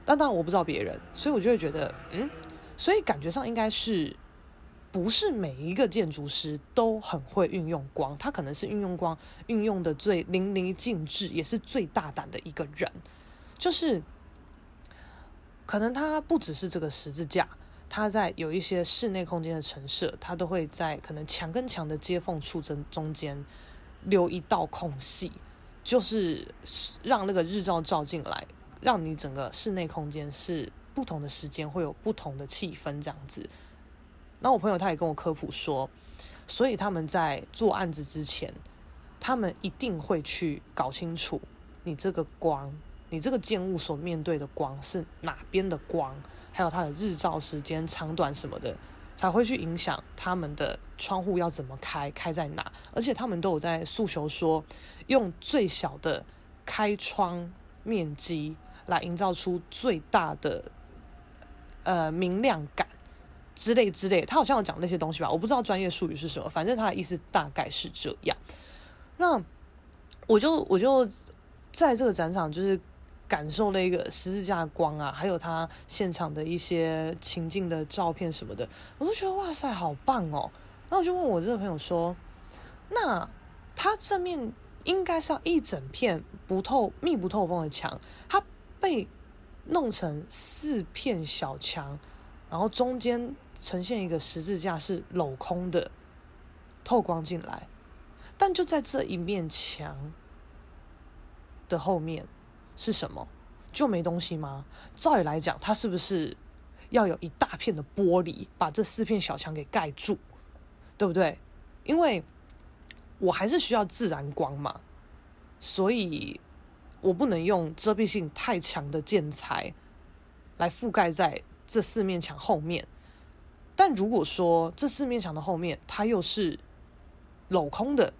但当然我不知道别人，所以我就会觉得，嗯，所以感觉上应该是。不是每一个建筑师都很会运用光，他可能是运用光运用的最淋漓尽致，也是最大胆的一个人。就是可能它不只是这个十字架，它在有一些室内空间的陈设，它都会在可能墙跟墙的接缝处中中间留一道空隙，就是让那个日照照进来，让你整个室内空间是不同的时间会有不同的气氛，这样子。那我朋友他也跟我科普说，所以他们在做案子之前，他们一定会去搞清楚你这个光，你这个建物所面对的光是哪边的光，还有它的日照时间长短什么的，才会去影响他们的窗户要怎么开，开在哪。而且他们都有在诉求说，用最小的开窗面积来营造出最大的呃明亮感。之类之类，他好像有讲那些东西吧，我不知道专业术语是什么，反正他的意思大概是这样。那我就我就在这个展场，就是感受了一个十字架光啊，还有他现场的一些情境的照片什么的，我都觉得哇塞，好棒哦。那我就问我这个朋友说，那他这面应该是要一整片不透、密不透风的墙，它被弄成四片小墙，然后中间。呈现一个十字架是镂空的，透光进来，但就在这一面墙的后面是什么？就没东西吗？照理来讲，它是不是要有一大片的玻璃把这四片小墙给盖住，对不对？因为我还是需要自然光嘛，所以我不能用遮蔽性太强的建材来覆盖在这四面墙后面。但如果说这四面墙的后面它又是镂空的，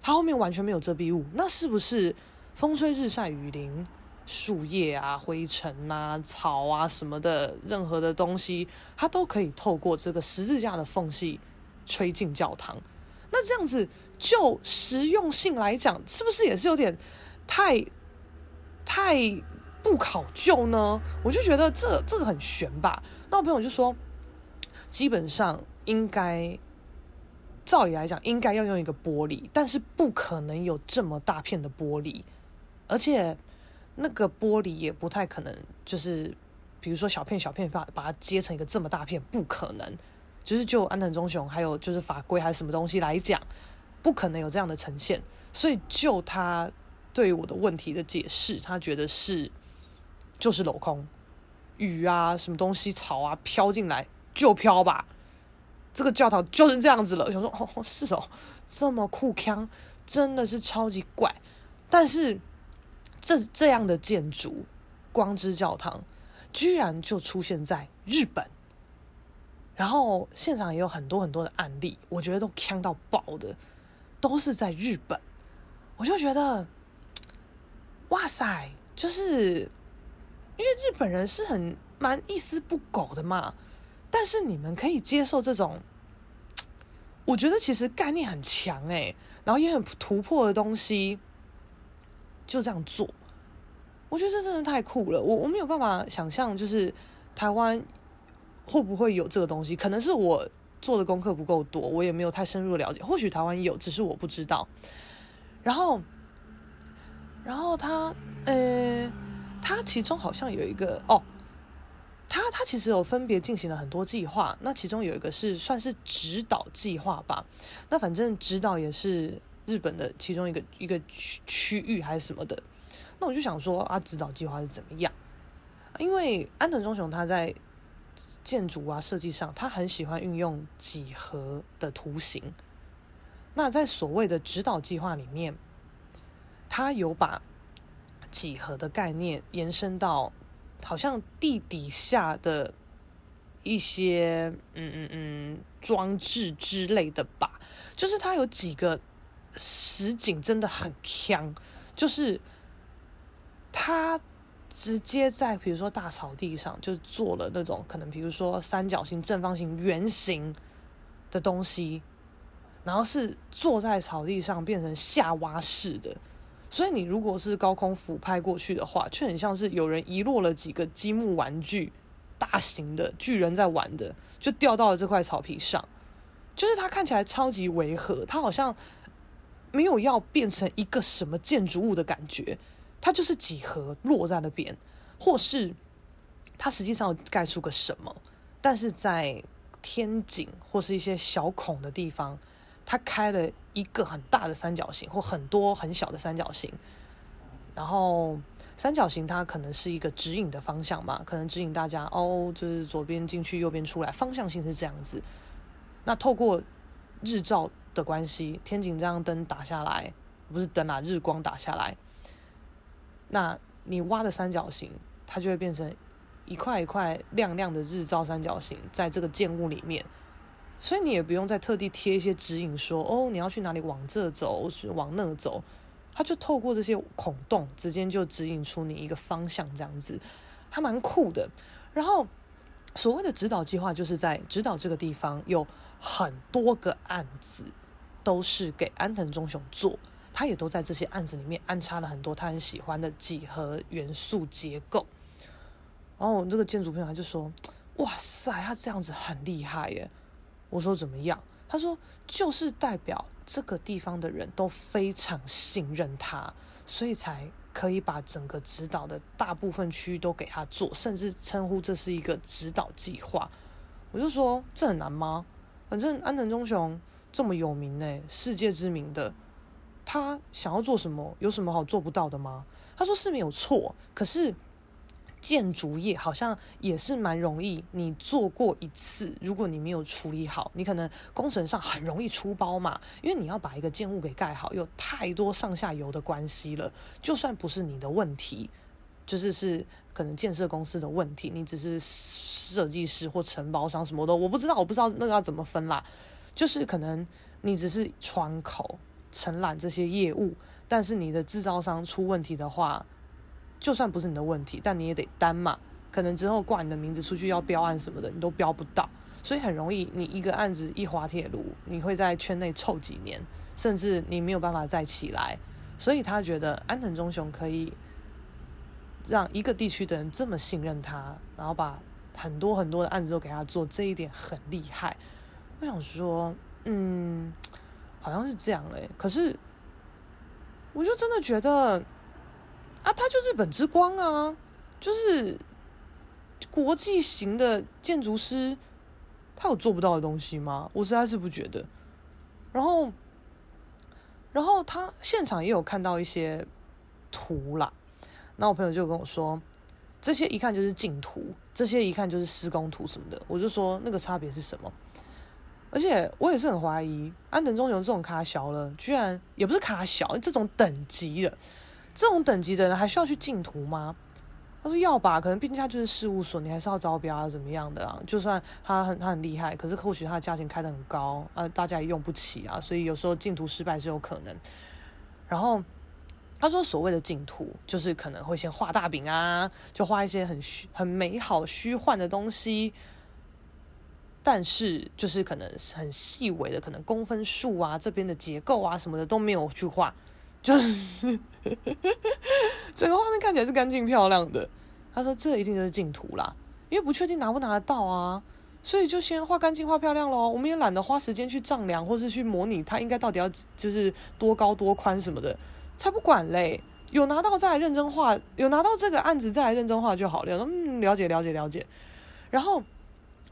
它后面完全没有遮蔽物，那是不是风吹日晒雨淋、树叶啊、灰尘啊、草啊什么的，任何的东西，它都可以透过这个十字架的缝隙吹进教堂？那这样子就实用性来讲，是不是也是有点太太不考究呢？我就觉得这这个很悬吧。那我朋友就说，基本上应该照理来讲，应该要用一个玻璃，但是不可能有这么大片的玻璃，而且那个玻璃也不太可能，就是比如说小片小片把把它接成一个这么大片，不可能。就是就安藤忠雄还有就是法规还是什么东西来讲，不可能有这样的呈现。所以就他对我的问题的解释，他觉得是就是镂空，雨啊什么东西草啊飘进来就飘吧。这个教堂就是这样子了。我想说哦是哦，这么酷腔，真的是超级怪。但是这这样的建筑光之教堂，居然就出现在日本。然后现场也有很多很多的案例，我觉得都锵到爆的，都是在日本。我就觉得，哇塞，就是因为日本人是很蛮一丝不苟的嘛。但是你们可以接受这种，我觉得其实概念很强哎，然后也很突破的东西，就这样做。我觉得这真的太酷了，我我没有办法想象，就是台湾。会不会有这个东西？可能是我做的功课不够多，我也没有太深入了解。或许台湾有，只是我不知道。然后，然后他，呃，他其中好像有一个哦，他他其实有分别进行了很多计划。那其中有一个是算是指导计划吧。那反正指导也是日本的其中一个一个区区域还是什么的。那我就想说啊，指导计划是怎么样？因为安藤忠雄他在。建筑啊，设计上，他很喜欢运用几何的图形。那在所谓的指导计划里面，他有把几何的概念延伸到好像地底下的一些嗯嗯嗯装置之类的吧。就是他有几个实景真的很强，就是他。直接在比如说大草地上就做了那种可能比如说三角形、正方形、圆形的东西，然后是坐在草地上变成下挖式的，所以你如果是高空俯拍过去的话，却很像是有人遗落了几个积木玩具，大型的巨人在玩的，就掉到了这块草皮上，就是它看起来超级违和，它好像没有要变成一个什么建筑物的感觉。它就是几何落在那边，或是它实际上盖出个什么，但是在天井或是一些小孔的地方，它开了一个很大的三角形或很多很小的三角形，然后三角形它可能是一个指引的方向嘛，可能指引大家哦，就是左边进去，右边出来，方向性是这样子。那透过日照的关系，天井这样灯打下来，不是灯啊，日光打下来。那你挖的三角形，它就会变成一块一块亮亮的日照三角形，在这个建物里面，所以你也不用再特地贴一些指引说，哦，你要去哪里往这走，是往那走，它就透过这些孔洞，直接就指引出你一个方向，这样子，还蛮酷的。然后所谓的指导计划，就是在指导这个地方有很多个案子，都是给安藤忠雄做。他也都在这些案子里面安插了很多他很喜欢的几何元素结构。然后这个建筑朋友他就说：“哇塞，他这样子很厉害耶！”我说：“怎么样？”他说：“就是代表这个地方的人都非常信任他，所以才可以把整个指导的大部分区域都给他做，甚至称呼这是一个指导计划。”我就说：“这很难吗？反正安藤忠雄这么有名呢，世界知名的。”他想要做什么？有什么好做不到的吗？他说是没有错，可是建筑业好像也是蛮容易。你做过一次，如果你没有处理好，你可能工程上很容易出包嘛。因为你要把一个建物给盖好，有太多上下游的关系了。就算不是你的问题，就是是可能建设公司的问题，你只是设计师或承包商什么的，我不知道，我不知道那个要怎么分啦。就是可能你只是窗口。承揽这些业务，但是你的制造商出问题的话，就算不是你的问题，但你也得担嘛。可能之后挂你的名字出去要标案什么的，你都标不到，所以很容易，你一个案子一滑铁卢，你会在圈内臭几年。甚至你没有办法再起来，所以他觉得安藤忠雄可以让一个地区的人这么信任他，然后把很多很多的案子都给他做，这一点很厉害。我想说，嗯，好像是这样哎，可是我就真的觉得啊，他就是本之光啊，就是国际型的建筑师。他有做不到的东西吗？我实在是不觉得。然后，然后他现场也有看到一些图啦。那我朋友就跟我说，这些一看就是净图，这些一看就是施工图什么的。我就说那个差别是什么？而且我也是很怀疑，安藤忠雄这种卡小了，居然也不是卡小，这种等级的，这种等级的人还需要去竞图吗？他说要吧，可能毕竟他就是事务所，你还是要招标啊，怎么样的啊？就算他很他很厉害，可是或许他的价钱开得很高啊，大家也用不起啊，所以有时候竞图失败是有可能。然后他说所谓的竞图，就是可能会先画大饼啊，就画一些很虚、很美好、虚幻的东西，但是就是可能很细微的，可能公分数啊，这边的结构啊什么的都没有去画。就是 整个画面看起来是干净漂亮的。他说这一定就是净图啦，因为不确定拿不拿得到啊，所以就先画干净、画漂亮咯。我们也懒得花时间去丈量，或是去模拟它应该到底要就是多高、多宽什么的，才不管嘞。有拿到再来认真画，有拿到这个案子再来认真画就好了。嗯，了解、了解、了解。然后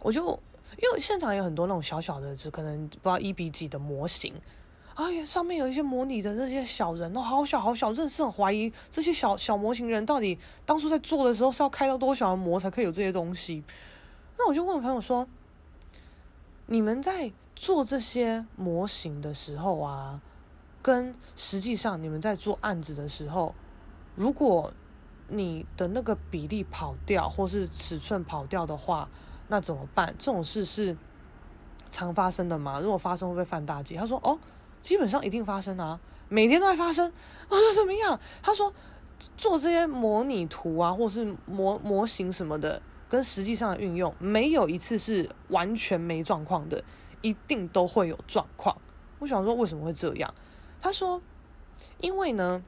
我就因为现场有很多那种小小的，就可能不知道一比几的模型。哎呀，上面有一些模拟的这些小人哦，好小好小，真的是很怀疑这些小小模型人到底当初在做的时候是要开到多小的模才可以有这些东西。那我就问朋友说：“你们在做这些模型的时候啊，跟实际上你们在做案子的时候，如果你的那个比例跑掉或是尺寸跑掉的话，那怎么办？这种事是常发生的吗？如果发生会不会犯大忌？”他说：“哦。”基本上一定发生啊，每天都在发生。我说怎么样？他说做这些模拟图啊，或是模模型什么的，跟实际上的运用，没有一次是完全没状况的，一定都会有状况。我想说为什么会这样？他说，因为呢，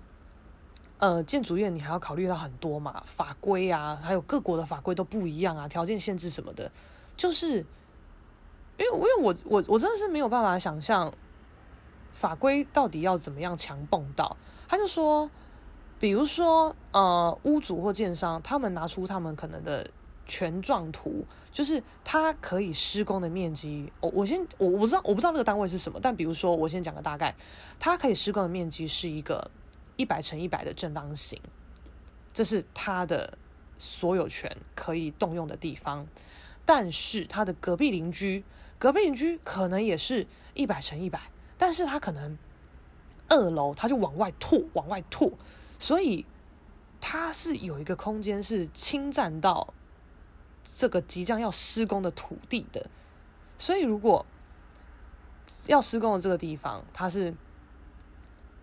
呃，建筑业你还要考虑到很多嘛，法规啊，还有各国的法规都不一样啊，条件限制什么的，就是因为因为我我我真的是没有办法想象。法规到底要怎么样强蹦到？他就说，比如说，呃，屋主或建商，他们拿出他们可能的权状图，就是他可以施工的面积。我我先我我不知道我不知道那个单位是什么，但比如说我先讲个大概，他可以施工的面积是一个一百乘一百的正方形，这是他的所有权可以动用的地方。但是他的隔壁邻居，隔壁邻居可能也是一百乘一百。但是他可能二楼他就往外拓，往外拓，所以他是有一个空间是侵占到这个即将要施工的土地的，所以如果要施工的这个地方，他是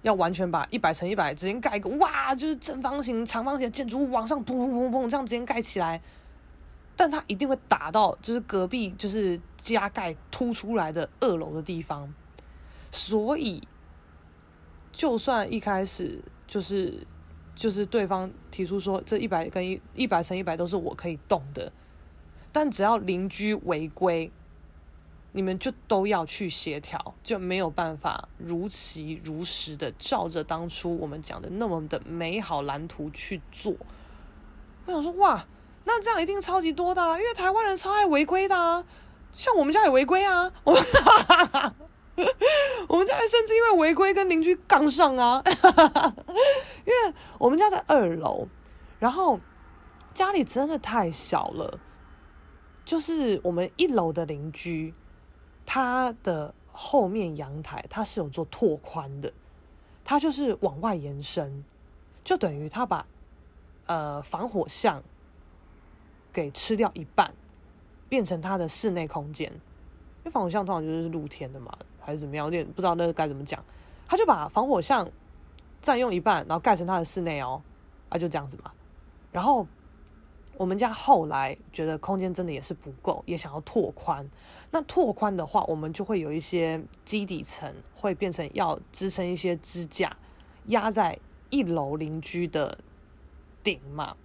要完全把一百乘一百直接盖一个哇，就是正方形、长方形的建筑物往上砰砰砰砰这样直接盖起来，但他一定会打到就是隔壁就是加盖凸出来的二楼的地方。所以，就算一开始就是就是对方提出说这一百跟一一百乘一百都是我可以动的，但只要邻居违规，你们就都要去协调，就没有办法如期如实的照着当初我们讲的那么的美好蓝图去做。我想说哇，那这样一定超级多的啊，因为台湾人超爱违规的啊，像我们家也违规啊，我们。我们家还甚至因为违规跟邻居杠上啊，因为我们家在二楼，然后家里真的太小了，就是我们一楼的邻居，他的后面阳台他是有做拓宽的，他就是往外延伸，就等于他把呃防火巷给吃掉一半，变成他的室内空间，因为防火巷通常就是露天的嘛。还是怎么样？有点不知道那个该怎么讲。他就把防火巷占用一半，然后盖成他的室内哦，啊，就这样子嘛。然后我们家后来觉得空间真的也是不够，也想要拓宽。那拓宽的话，我们就会有一些基底层会变成要支撑一些支架，压在一楼邻居的顶嘛。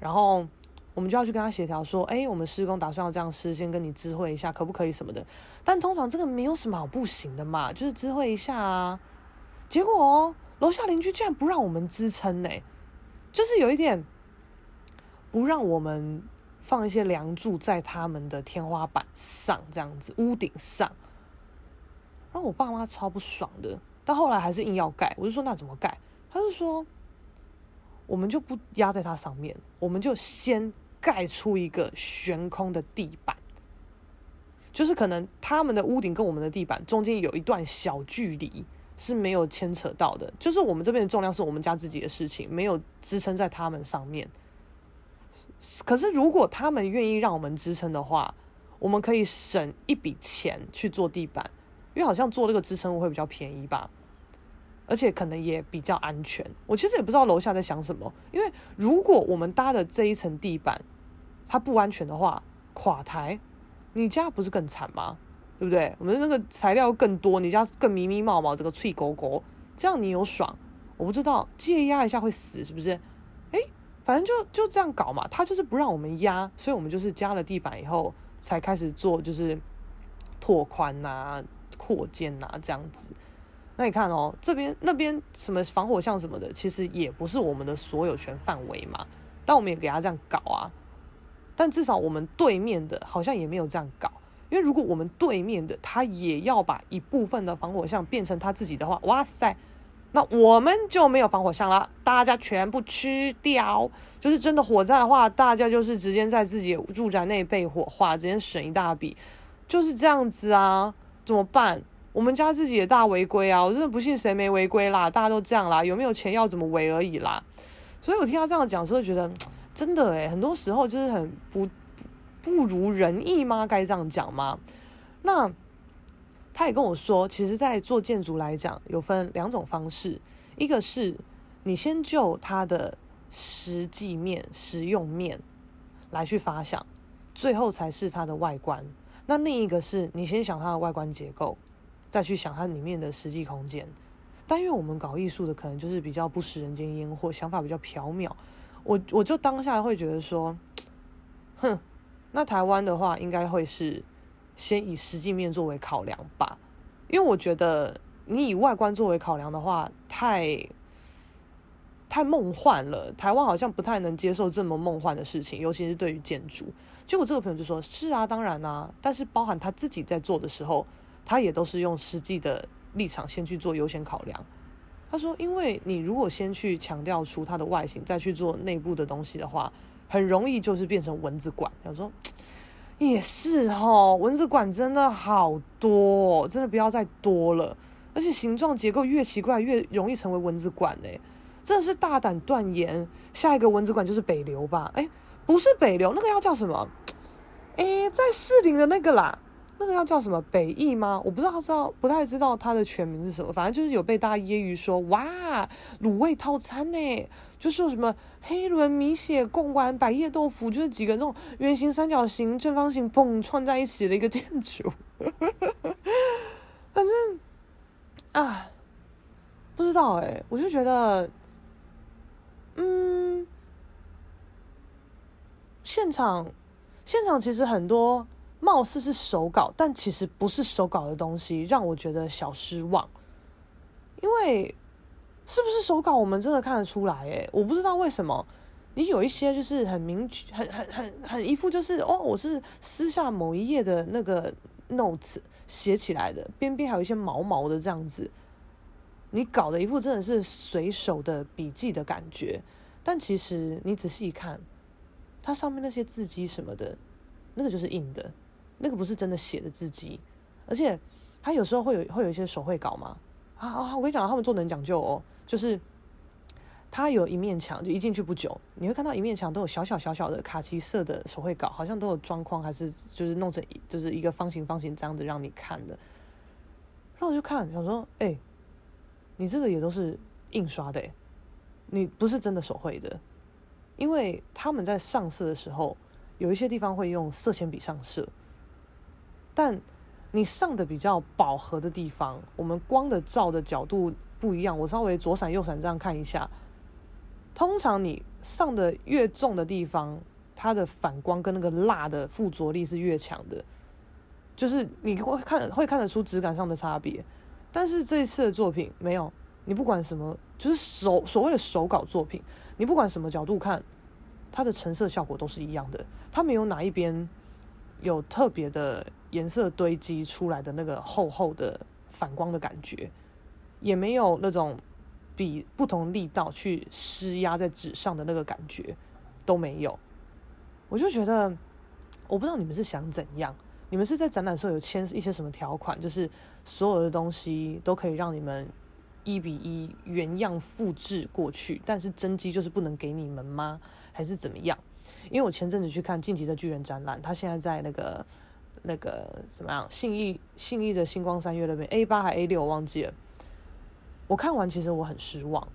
然后我们就要去跟他协调说，哎，我们施工打算要这样施，先跟你知会一下，可不可以什么的。但通常这个没有什么好不行的嘛，就是知会一下啊。结果哦，楼下邻居竟然不让我们支撑呢，就是有一点。不让我们放一些梁柱在他们的天花板上，这样子屋顶上，让我爸妈超不爽的。但后来还是硬要盖，我就说那怎么盖？他就说我们就不压在它上面，我们就先盖出一个悬空的地板，就是可能他们的屋顶跟我们的地板中间有一段小距离是没有牵扯到的，就是我们这边的重量是我们家自己的事情，没有支撑在他们上面。可是，如果他们愿意让我们支撑的话，我们可以省一笔钱去做地板，因为好像做这个支撑物会比较便宜吧，而且可能也比较安全。我其实也不知道楼下在想什么，因为如果我们搭的这一层地板它不安全的话，垮台，你家不是更惨吗？对不对？我们那个材料更多，你家更密密麻麻，这个脆狗狗，这样你有爽？我不知道，借压一下会死是不是？哎。反正就就这样搞嘛，他就是不让我们压，所以我们就是加了地板以后才开始做，就是拓宽呐、扩建呐这样子。那你看哦，这边那边什么防火巷什么的，其实也不是我们的所有权范围嘛，但我们也给他这样搞啊。但至少我们对面的好像也没有这样搞，因为如果我们对面的他也要把一部分的防火巷变成他自己的话，哇塞！那我们就没有防火巷了，大家全部吃掉。就是真的火灾的话，大家就是直接在自己住宅内被火化，直接省一大笔，就是这样子啊？怎么办？我们家自己也大违规啊！我真的不信谁没违规啦，大家都这样啦，有没有钱要怎么违而已啦。所以我听他这样讲，所以觉得真的诶，很多时候就是很不，不如人意吗？该这样讲吗？那。他也跟我说，其实，在做建筑来讲，有分两种方式，一个是你先就它的实际面、实用面来去发想，最后才是它的外观。那另一个是你先想它的外观结构，再去想它里面的实际空间。但因为我们搞艺术的，可能就是比较不食人间烟火，想法比较缥缈。我我就当下会觉得说，哼，那台湾的话，应该会是。先以实际面作为考量吧，因为我觉得你以外观作为考量的话，太太梦幻了。台湾好像不太能接受这么梦幻的事情，尤其是对于建筑。结果这个朋友就说：“是啊，当然啊，但是包含他自己在做的时候，他也都是用实际的立场先去做优先考量。”他说：“因为你如果先去强调出它的外形，再去做内部的东西的话，很容易就是变成蚊子馆。”他说。也是齁，蚊子馆真的好多，真的不要再多了。而且形状结构越奇怪，越容易成为蚊子馆哎，真的是大胆断言，下一个蚊子馆就是北流吧？哎，不是北流，那个要叫什么？哎，在士林的那个啦。那个要叫什么北翼吗？我不知道，知道不太知道它的全名是什么。反正就是有被大家揶揄说，哇，卤味套餐呢，就是有什么黑轮米血贡丸百叶豆腐，就是几个那种圆形、三角形、正方形碰串在一起的一个建筑。反正啊，不知道哎，我就觉得，嗯，现场现场其实很多。貌似是手稿，但其实不是手稿的东西，让我觉得小失望。因为是不是手稿，我们真的看得出来。诶，我不知道为什么。你有一些就是很明确、很很很很一副就是哦，我是撕下某一页的那个 notes 写起来的，边边还有一些毛毛的这样子。你搞的一副真的是随手的笔记的感觉，但其实你仔细一看，它上面那些字迹什么的，那个就是印的。那个不是真的写的字迹，而且他有时候会有会有一些手绘稿嘛。啊啊！我跟你讲，他们做能讲究哦，就是他有一面墙，就一进去不久，你会看到一面墙都有小小小小的卡其色的手绘稿，好像都有装框，还是就是弄成就是一个方形方形这样子让你看的。然后我就看，想说，哎、你这个也都是印刷的，你不是真的手绘的。因为他们在上色的时候，有一些地方会用色铅笔上色，但你上的比较饱和的地方，我们光的照的角度不一样，我稍微左闪右闪这样看一下，通常你上的越重的地方，它的反光跟那个蜡的附着力是越强的，就是你会看会看得出质感上的差别。但是这一次的作品没有，你不管什么，就是手所谓的手稿作品，你不管什么角度看，它的成色效果都是一样的，它没有哪一边有特别的颜色堆积出来的那个厚厚的反光的感觉，也没有那种比不同力道去施压在纸上的那个感觉都没有。我就觉得，我不知道你们是想怎样。你们是在展览的时候有签一些什么条款，就是所有的东西都可以让你们一比一原样复制过去，但是真机就是不能给你们吗？还是怎么样？因为我前阵子去看《晋级的巨人》展览，他现在在那个那个什么样信义信义的星光三月那边 A 八还 A 六我忘记了。我看完其实我很失望，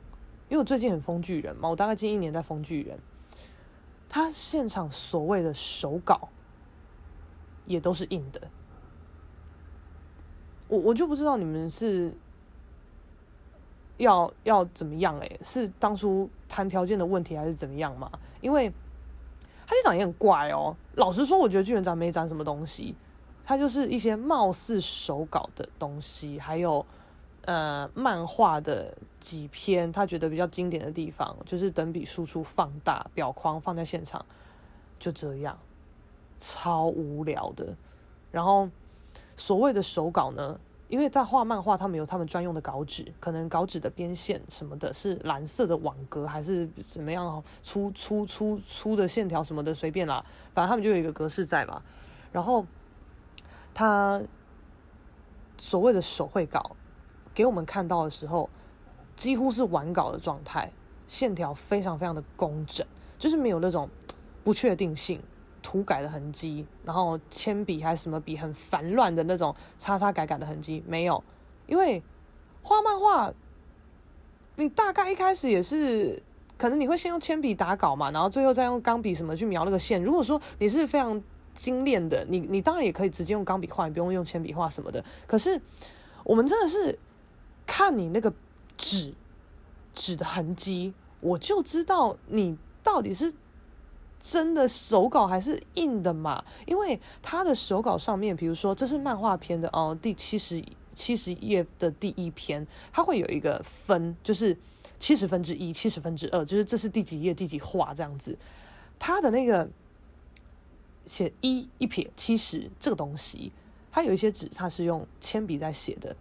因为我最近很疯巨人嘛，我大概近一年在疯巨人。他现场所谓的手稿。也都是硬的，我我就不知道你们是要要怎么样欸，是当初谈条件的问题还是怎么样嘛？因为他现场也很怪喔。老实说，我觉得巨人展没展什么东西，他就是一些貌似手稿的东西，还有呃漫画的几篇，他觉得比较经典的地方，就是等比输出放大表框放在现场，就这样。超无聊的，然后所谓的手稿呢，因为在画漫画，他们有他们专用的稿纸，可能稿纸的边线什么的是蓝色的网格，还是怎么样粗粗粗粗的线条什么的，随便啦，反正他们就有一个格式在嘛。然后他所谓的手绘稿给我们看到的时候，几乎是完稿的状态，线条非常非常的工整，就是没有那种不确定性。涂改的痕迹，然后铅笔还是什么笔很烦乱的那种擦擦改改的痕迹没有，因为画漫画，你大概一开始也是可能你会先用铅笔打稿嘛，然后最后再用钢笔什么去描那个线。如果说你是非常精炼的，你你当然也可以直接用钢笔画，你不用用铅笔画什么的。可是我们真的是看你那个纸纸的痕迹，我就知道你到底是。真的手稿还是印的嘛？因为他的手稿上面，比如说这是漫画篇的哦，第七十七十页的第一篇，它会有一个分，就是七十分之一、七十分之二，就是这是第几页、第几画这样子。他的那个写一一撇七十这个东西，它有一些纸，它是用铅笔在写的。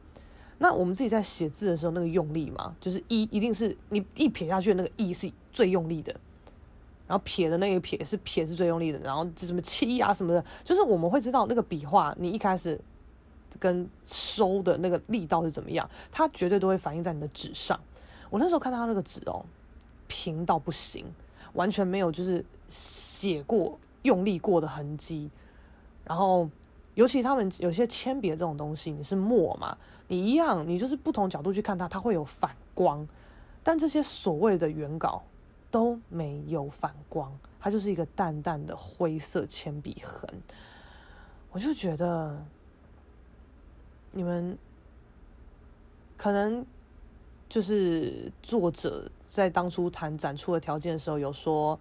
那我们自己在写字的时候，那个用力嘛，就是一一定是你一撇下去的那个一是最用力的。然后撇的那个撇是撇是最用力的，然后就什么七啊什么的，就是我们会知道那个笔画，你一开始跟收的那个力道是怎么样，它绝对都会反映在你的纸上。我那时候看到他那个纸哦，平到不行，完全没有就是写过用力过的痕迹。然后尤其他们有些铅笔这种东西，你是墨嘛，一样，你就是不同角度去看它，它会有反光。但这些所谓的原稿。都没有反光，它就是一个淡淡的灰色铅笔痕。我就觉得，你们可能就是作者在当初谈展出的条件的时候有说，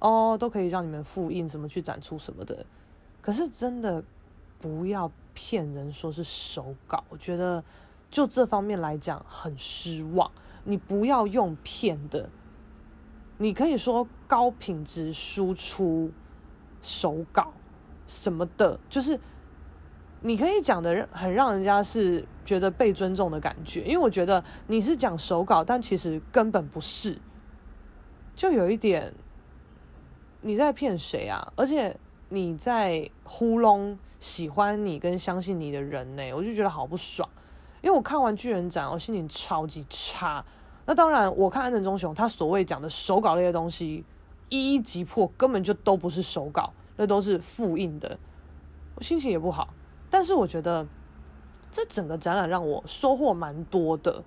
哦，都可以让你们复印什么去展出什么的。可是真的不要骗人说是手稿，我觉得就这方面来讲很失望。你不要用骗的。你可以说高品质输出手稿什么的，就是你可以讲的很让人家是觉得被尊重的感觉，因为我觉得你是讲手稿，但其实根本不是，就有一点你在骗谁啊？而且你在糊弄喜欢你跟相信你的人呢，我就觉得好不爽，因为我看完巨人展，我心情超级差。那当然，我看安藤忠雄，他所谓讲的手稿那些东西，一一击破，根本就都不是手稿，那都是复印的。我心情也不好，但是我觉得这整个展览让我收获蛮多的，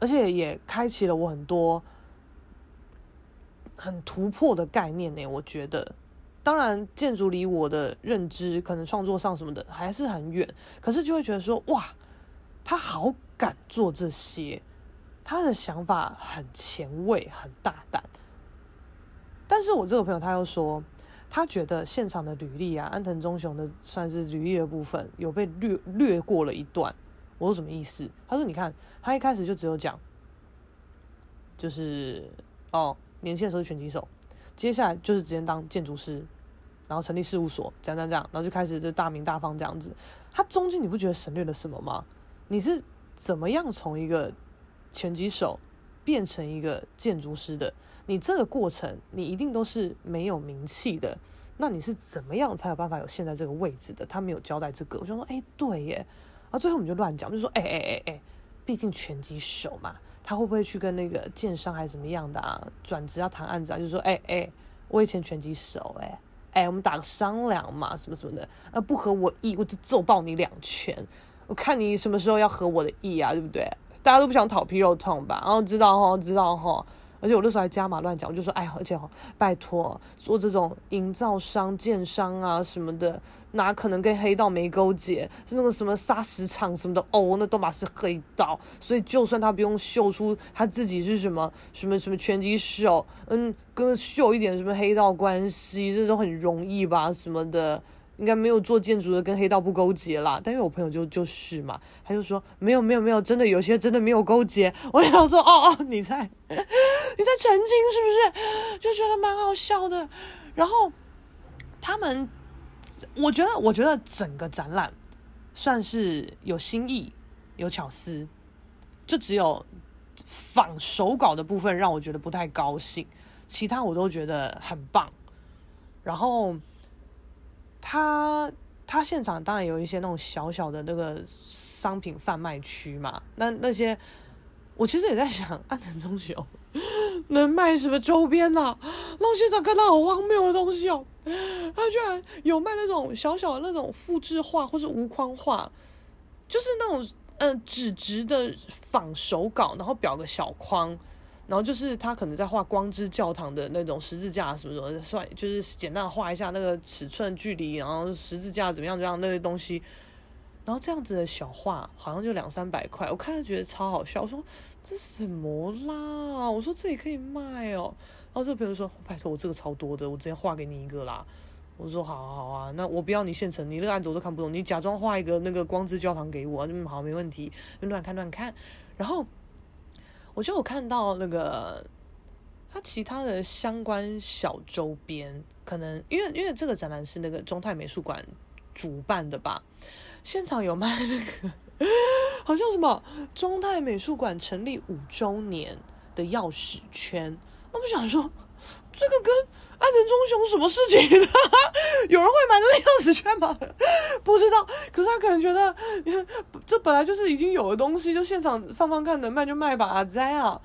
而且也开启了我很多很突破的概念呢。我觉得，当然建筑离我的认知，可能创作上什么的还是很远，可是就会觉得说，哇，他好敢做这些，他的想法很前卫，很大胆。但是我这个朋友他又说。他觉得现场的履历啊，安藤忠雄的算是履历的部分有被略略过了一段。我说什么意思？他说：“你看，他一开始就只有讲，就是哦，年轻的时候是拳击手，接下来就是直接当建筑师，然后成立事务所，这样这样这样，然后就开始就大名大放这样子。他中间你不觉得省略了什么吗？你是怎么样从一个拳击手变成一个建筑师的？”你这个过程，你一定都是没有名气的。那你是怎么样才有办法有现在这个位置的？他没有交代这个，我就说，哎，对耶。然后最后我们就乱讲，就说，哎哎哎哎，毕竟拳击手嘛，他会不会去跟那个建商还是怎么样的啊？转职要谈案子啊？就说，哎哎，我以前拳击手，哎哎，我们打个商量嘛，什么什么的。呃，不合我意，我就揍爆你两拳。我看你什么时候要合我的意啊？对不对？大家都不想讨皮肉痛吧？然后知道哈，知道哈。而且我那时候还加码乱讲，我就说，哎，而且哦，拜托，做这种营造商、建商啊什么的，哪可能跟黑道没勾结？是那个什么砂石厂什么的，哦，那都嘛是黑道。所以就算他不用秀出他自己是什么什么什么拳击手，嗯，跟秀一点什么黑道关系，这都很容易吧？什么的。应该没有做建筑的跟黑道不勾结啦，但是我朋友就就是嘛，他就说没有没有没有，真的有些真的没有勾结。我想说哦哦，你在 你在澄清是不是？就觉得蛮好笑的。然后他们，我觉得我觉得整个展览算是有新意有巧思，就只有仿手稿的部分让我觉得不太高兴，其他我都觉得很棒。然后。他他现场当然有一些那种小小的那个商品贩卖区嘛，那那些我其实也在想，安藤忠雄能卖什么周边呢、啊？然后现场看到好荒谬的东西哦，他居然有卖那种小小的那种复制画或是无框画，就是那种嗯、纸质的仿手稿，然后裱个小框。然后就是他可能在画光之教堂的那种十字架什么什么，算就是简单的画一下那个尺寸距离，然后十字架怎么样怎么样那些东西，然后这样子的小画好像就两三百块，我看着觉得超好笑，我说这什么啦？我说这也可以卖哦。然后这个朋友说拜托我这个超多的，我直接画给你一个啦。我说好好啊，那我不要你现成，你那个案子我都看不懂，你假装画一个那个光之教堂给我，嗯好没问题，乱看乱看，然后。我觉得我看到那个他其他的相关小周边，可能因为因为这个展览是那个中泰美术馆主办的吧，现场有卖那个好像什么中泰美术馆成立五周年的钥匙圈，那我想说这个跟安藤忠雄什么事情？有人会买那钥匙圈吗？不知道。可是他可能觉得，这本来就是已经有的东西，就现场放放看，能卖就卖吧。在啊，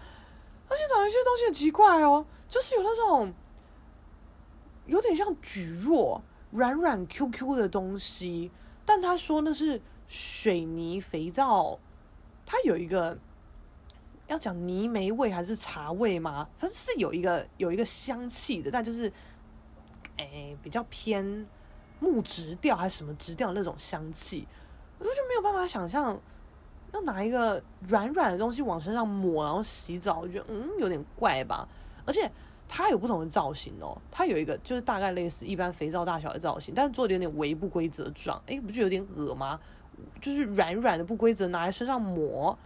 他现场有些东西很奇怪哦，就是有那种有点像蒟蒻、软软 Q Q 的东西，但他说那是水泥肥皂，它有一个。要讲泥煤味还是茶味吗？它是有一个有一个香气的，但就是，哎、比较偏木质调还是什么质调那种香气，我就没有办法想象要拿一个软软的东西往身上抹，然后洗澡，我觉得嗯有点怪吧。而且它有不同的造型哦，它有一个就是大概类似一般肥皂大小的造型，但是做的有点微不规则状，哎、不就有点恶吗？就是软软的不规则，拿在身上抹。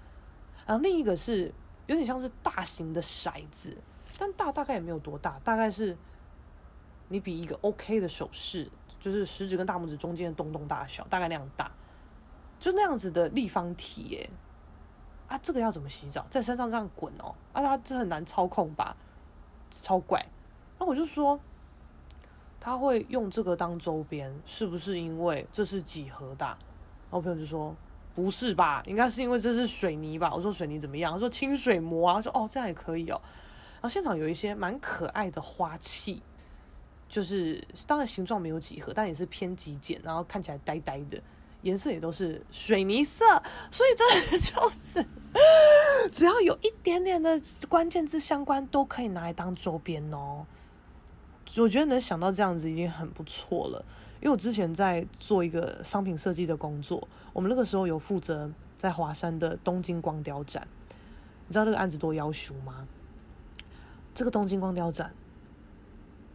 然后另一个是有点像是大型的骰子，但大大概也没有多大，大概是你比一个 OK 的手势，就是食指跟大拇指中间的洞洞大小，大概那样大，就那样子的立方体耶。啊，这个要怎么洗澡？在身上这样滚哦，啊，它这很难操控吧？超怪。那我就说，他会用这个当周边，是不是因为这是几何大？然后朋友就说。不是吧？应该是因为这是水泥吧？我说水泥怎么样？他说清水模啊。他说哦，这样也可以哦。然后现场有一些蛮可爱的花器，就是当然形状没有几何，但也是偏极简，然后看起来呆呆的，颜色也都是水泥色，所以真的就是 只要有一点点的关键字相关，都可以拿来当周边哦。我觉得能想到这样子已经很不错了。因为我之前在做一个商品设计的工作，我们那个时候有负责在华山的东京光雕展。你知道这个案子多夭寿吗？这个东京光雕展，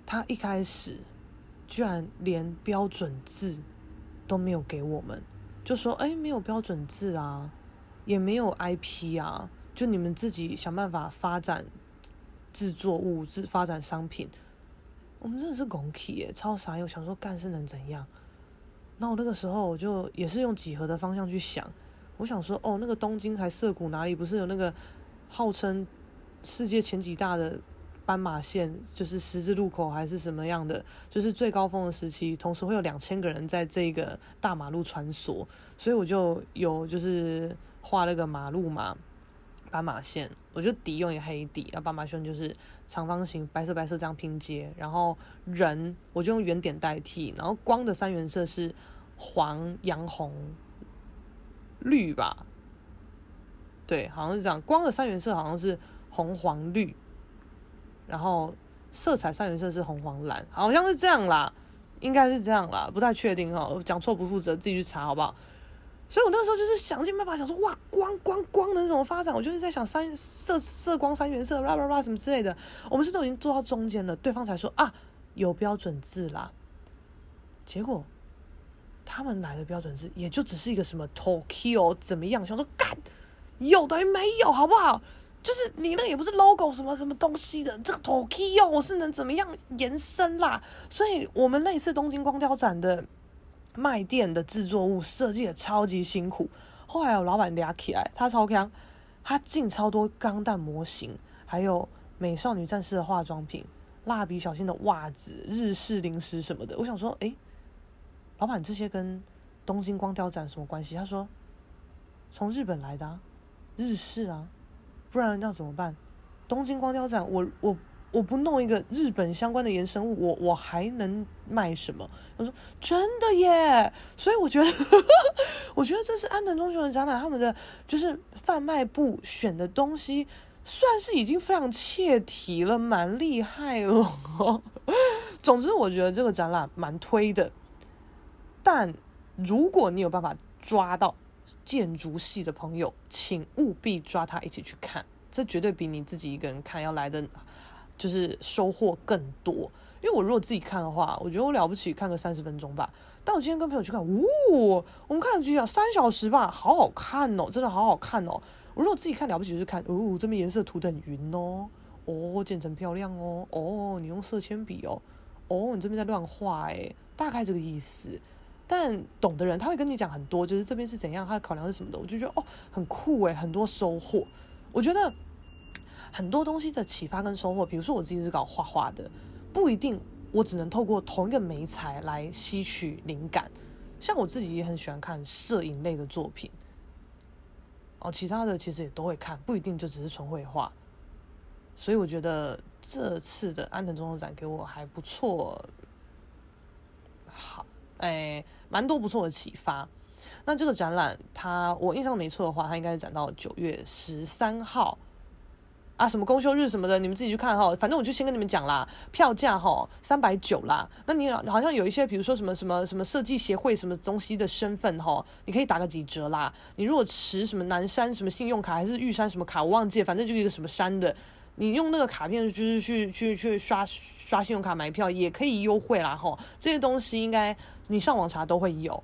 他一开始居然连标准字都没有给我们，就说：“哎，没有标准字啊，也没有 IP 啊，就你们自己想办法发展制作物、自发展商品。”我们真的是拱起耶，超傻！又想说干是能怎样？那我那个时候我就也是用几何的方向去想，我想说，哦，那个东京还涩谷哪里不是有那个？号称世界前几大的斑马线，就是十字路口还是什么样的，就是最高峰的时期，同时会有两千个人在这个大马路穿梭，所以我就有就是画那个马路嘛，斑马线，我就底用一个黑底，那斑马线就是长方形，白色白色这样拼接，然后人我就用圆点代替，然后光的三原色是黄、洋、红、绿吧。对，好像是这样。光的三原色好像是红、黄、绿，然后色彩三原色是红、黄、蓝，好像是这样啦，应该是这样啦，不太确定哈，讲错不负责，自己去查好不好？所以我那时候就是想尽办法想说，哇，光光光能怎么发展？我就是在想三色色光三原色，啦啦啦什么之类的。我们是都已经做到中间了，对方才说啊，有标准字啦。结果他们来的标准字也就只是一个什么 Tokyo 怎么样？想说干。有等于没有，好不好？就是你那也不是 logo 什么什么东西的，这个 Tokyo 我是能怎么样延伸啦？所以我们类似东京光雕展的卖店的制作物设计的超级辛苦。后来有老板俩起来，他超强，他进超多钢弹模型，还有美少女战士的化妆品、蜡笔小新的袜子、日式零食什么的。我想说，诶，老板这些跟东京光雕展什么关系？他说从日本来的啊。日式啊，不然那怎么办？东京光雕展，我我我不弄一个日本相关的衍生物，我我还能卖什么？我说真的耶，所以我觉得，我觉得这是安藤忠雄的展览，他们的就是贩卖部选的东西，算是已经非常切题了，蛮厉害了。总之，我觉得这个展览蛮推的，但如果你有办法抓到。建筑系的朋友，请务必抓他一起去看，这绝对比你自己一个人看要来的，就是收获更多。因为我如果自己看的话，我觉得我了不起看个三十分钟吧。但我今天跟朋友去看，呜、我们看了几小三小时吧，好好看哦，真的好好看哦。我如果自己看了不起就是看，哦，这边颜色涂得很匀哦，哦，渐层漂亮哦，哦，你用色铅笔哦，哦，你这边在乱画诶，大概这个意思。但懂的人他会跟你讲很多，就是这边是怎样，他的考量是什么的，我就觉得哦，很酷诶，很多收获。我觉得很多东西的启发跟收获，比如说我自己是搞画画的，不一定我只能透过同一个媒材来吸取灵感。像我自己也很喜欢看摄影类的作品，哦，其他的其实也都会看，不一定就只是纯绘画。所以我觉得这次的安藤忠雄展给我还不错，好。哎，蛮多不错的启发。那这个展览，它我印象没错的话，它应该是展到九月十三号啊，什么公休日什么的，你们自己去看哈。反正我就先跟你们讲啦，票价哈三百九啦。那你好像有一些，比如说什么什么什么设计协会什么东西的身份哈，你可以打个几折啦。你如果持什么南山什么信用卡还是玉山什么卡，我忘记，反正就是一个什么山的。你用那个卡片就是去去去刷刷信用卡买票也可以优惠啦吼，这些东西应该你上网查都会有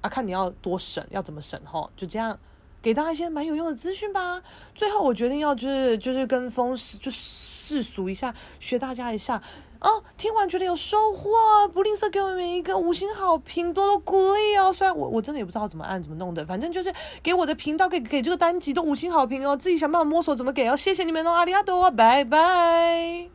啊，看你要多省要怎么省吼，就这样给大家一些蛮有用的资讯吧。最后我决定要就是就是跟风就世俗一下，学大家一下。哦，听完觉得有收获，不吝啬给我们一个五星好评，多多鼓励哦。虽然我我真的也不知道怎么按怎么弄的，反正就是给我的频道给给这个单集都五星好评哦，自己想办法摸索怎么给哦。谢谢你们哦，阿里阿多，拜拜。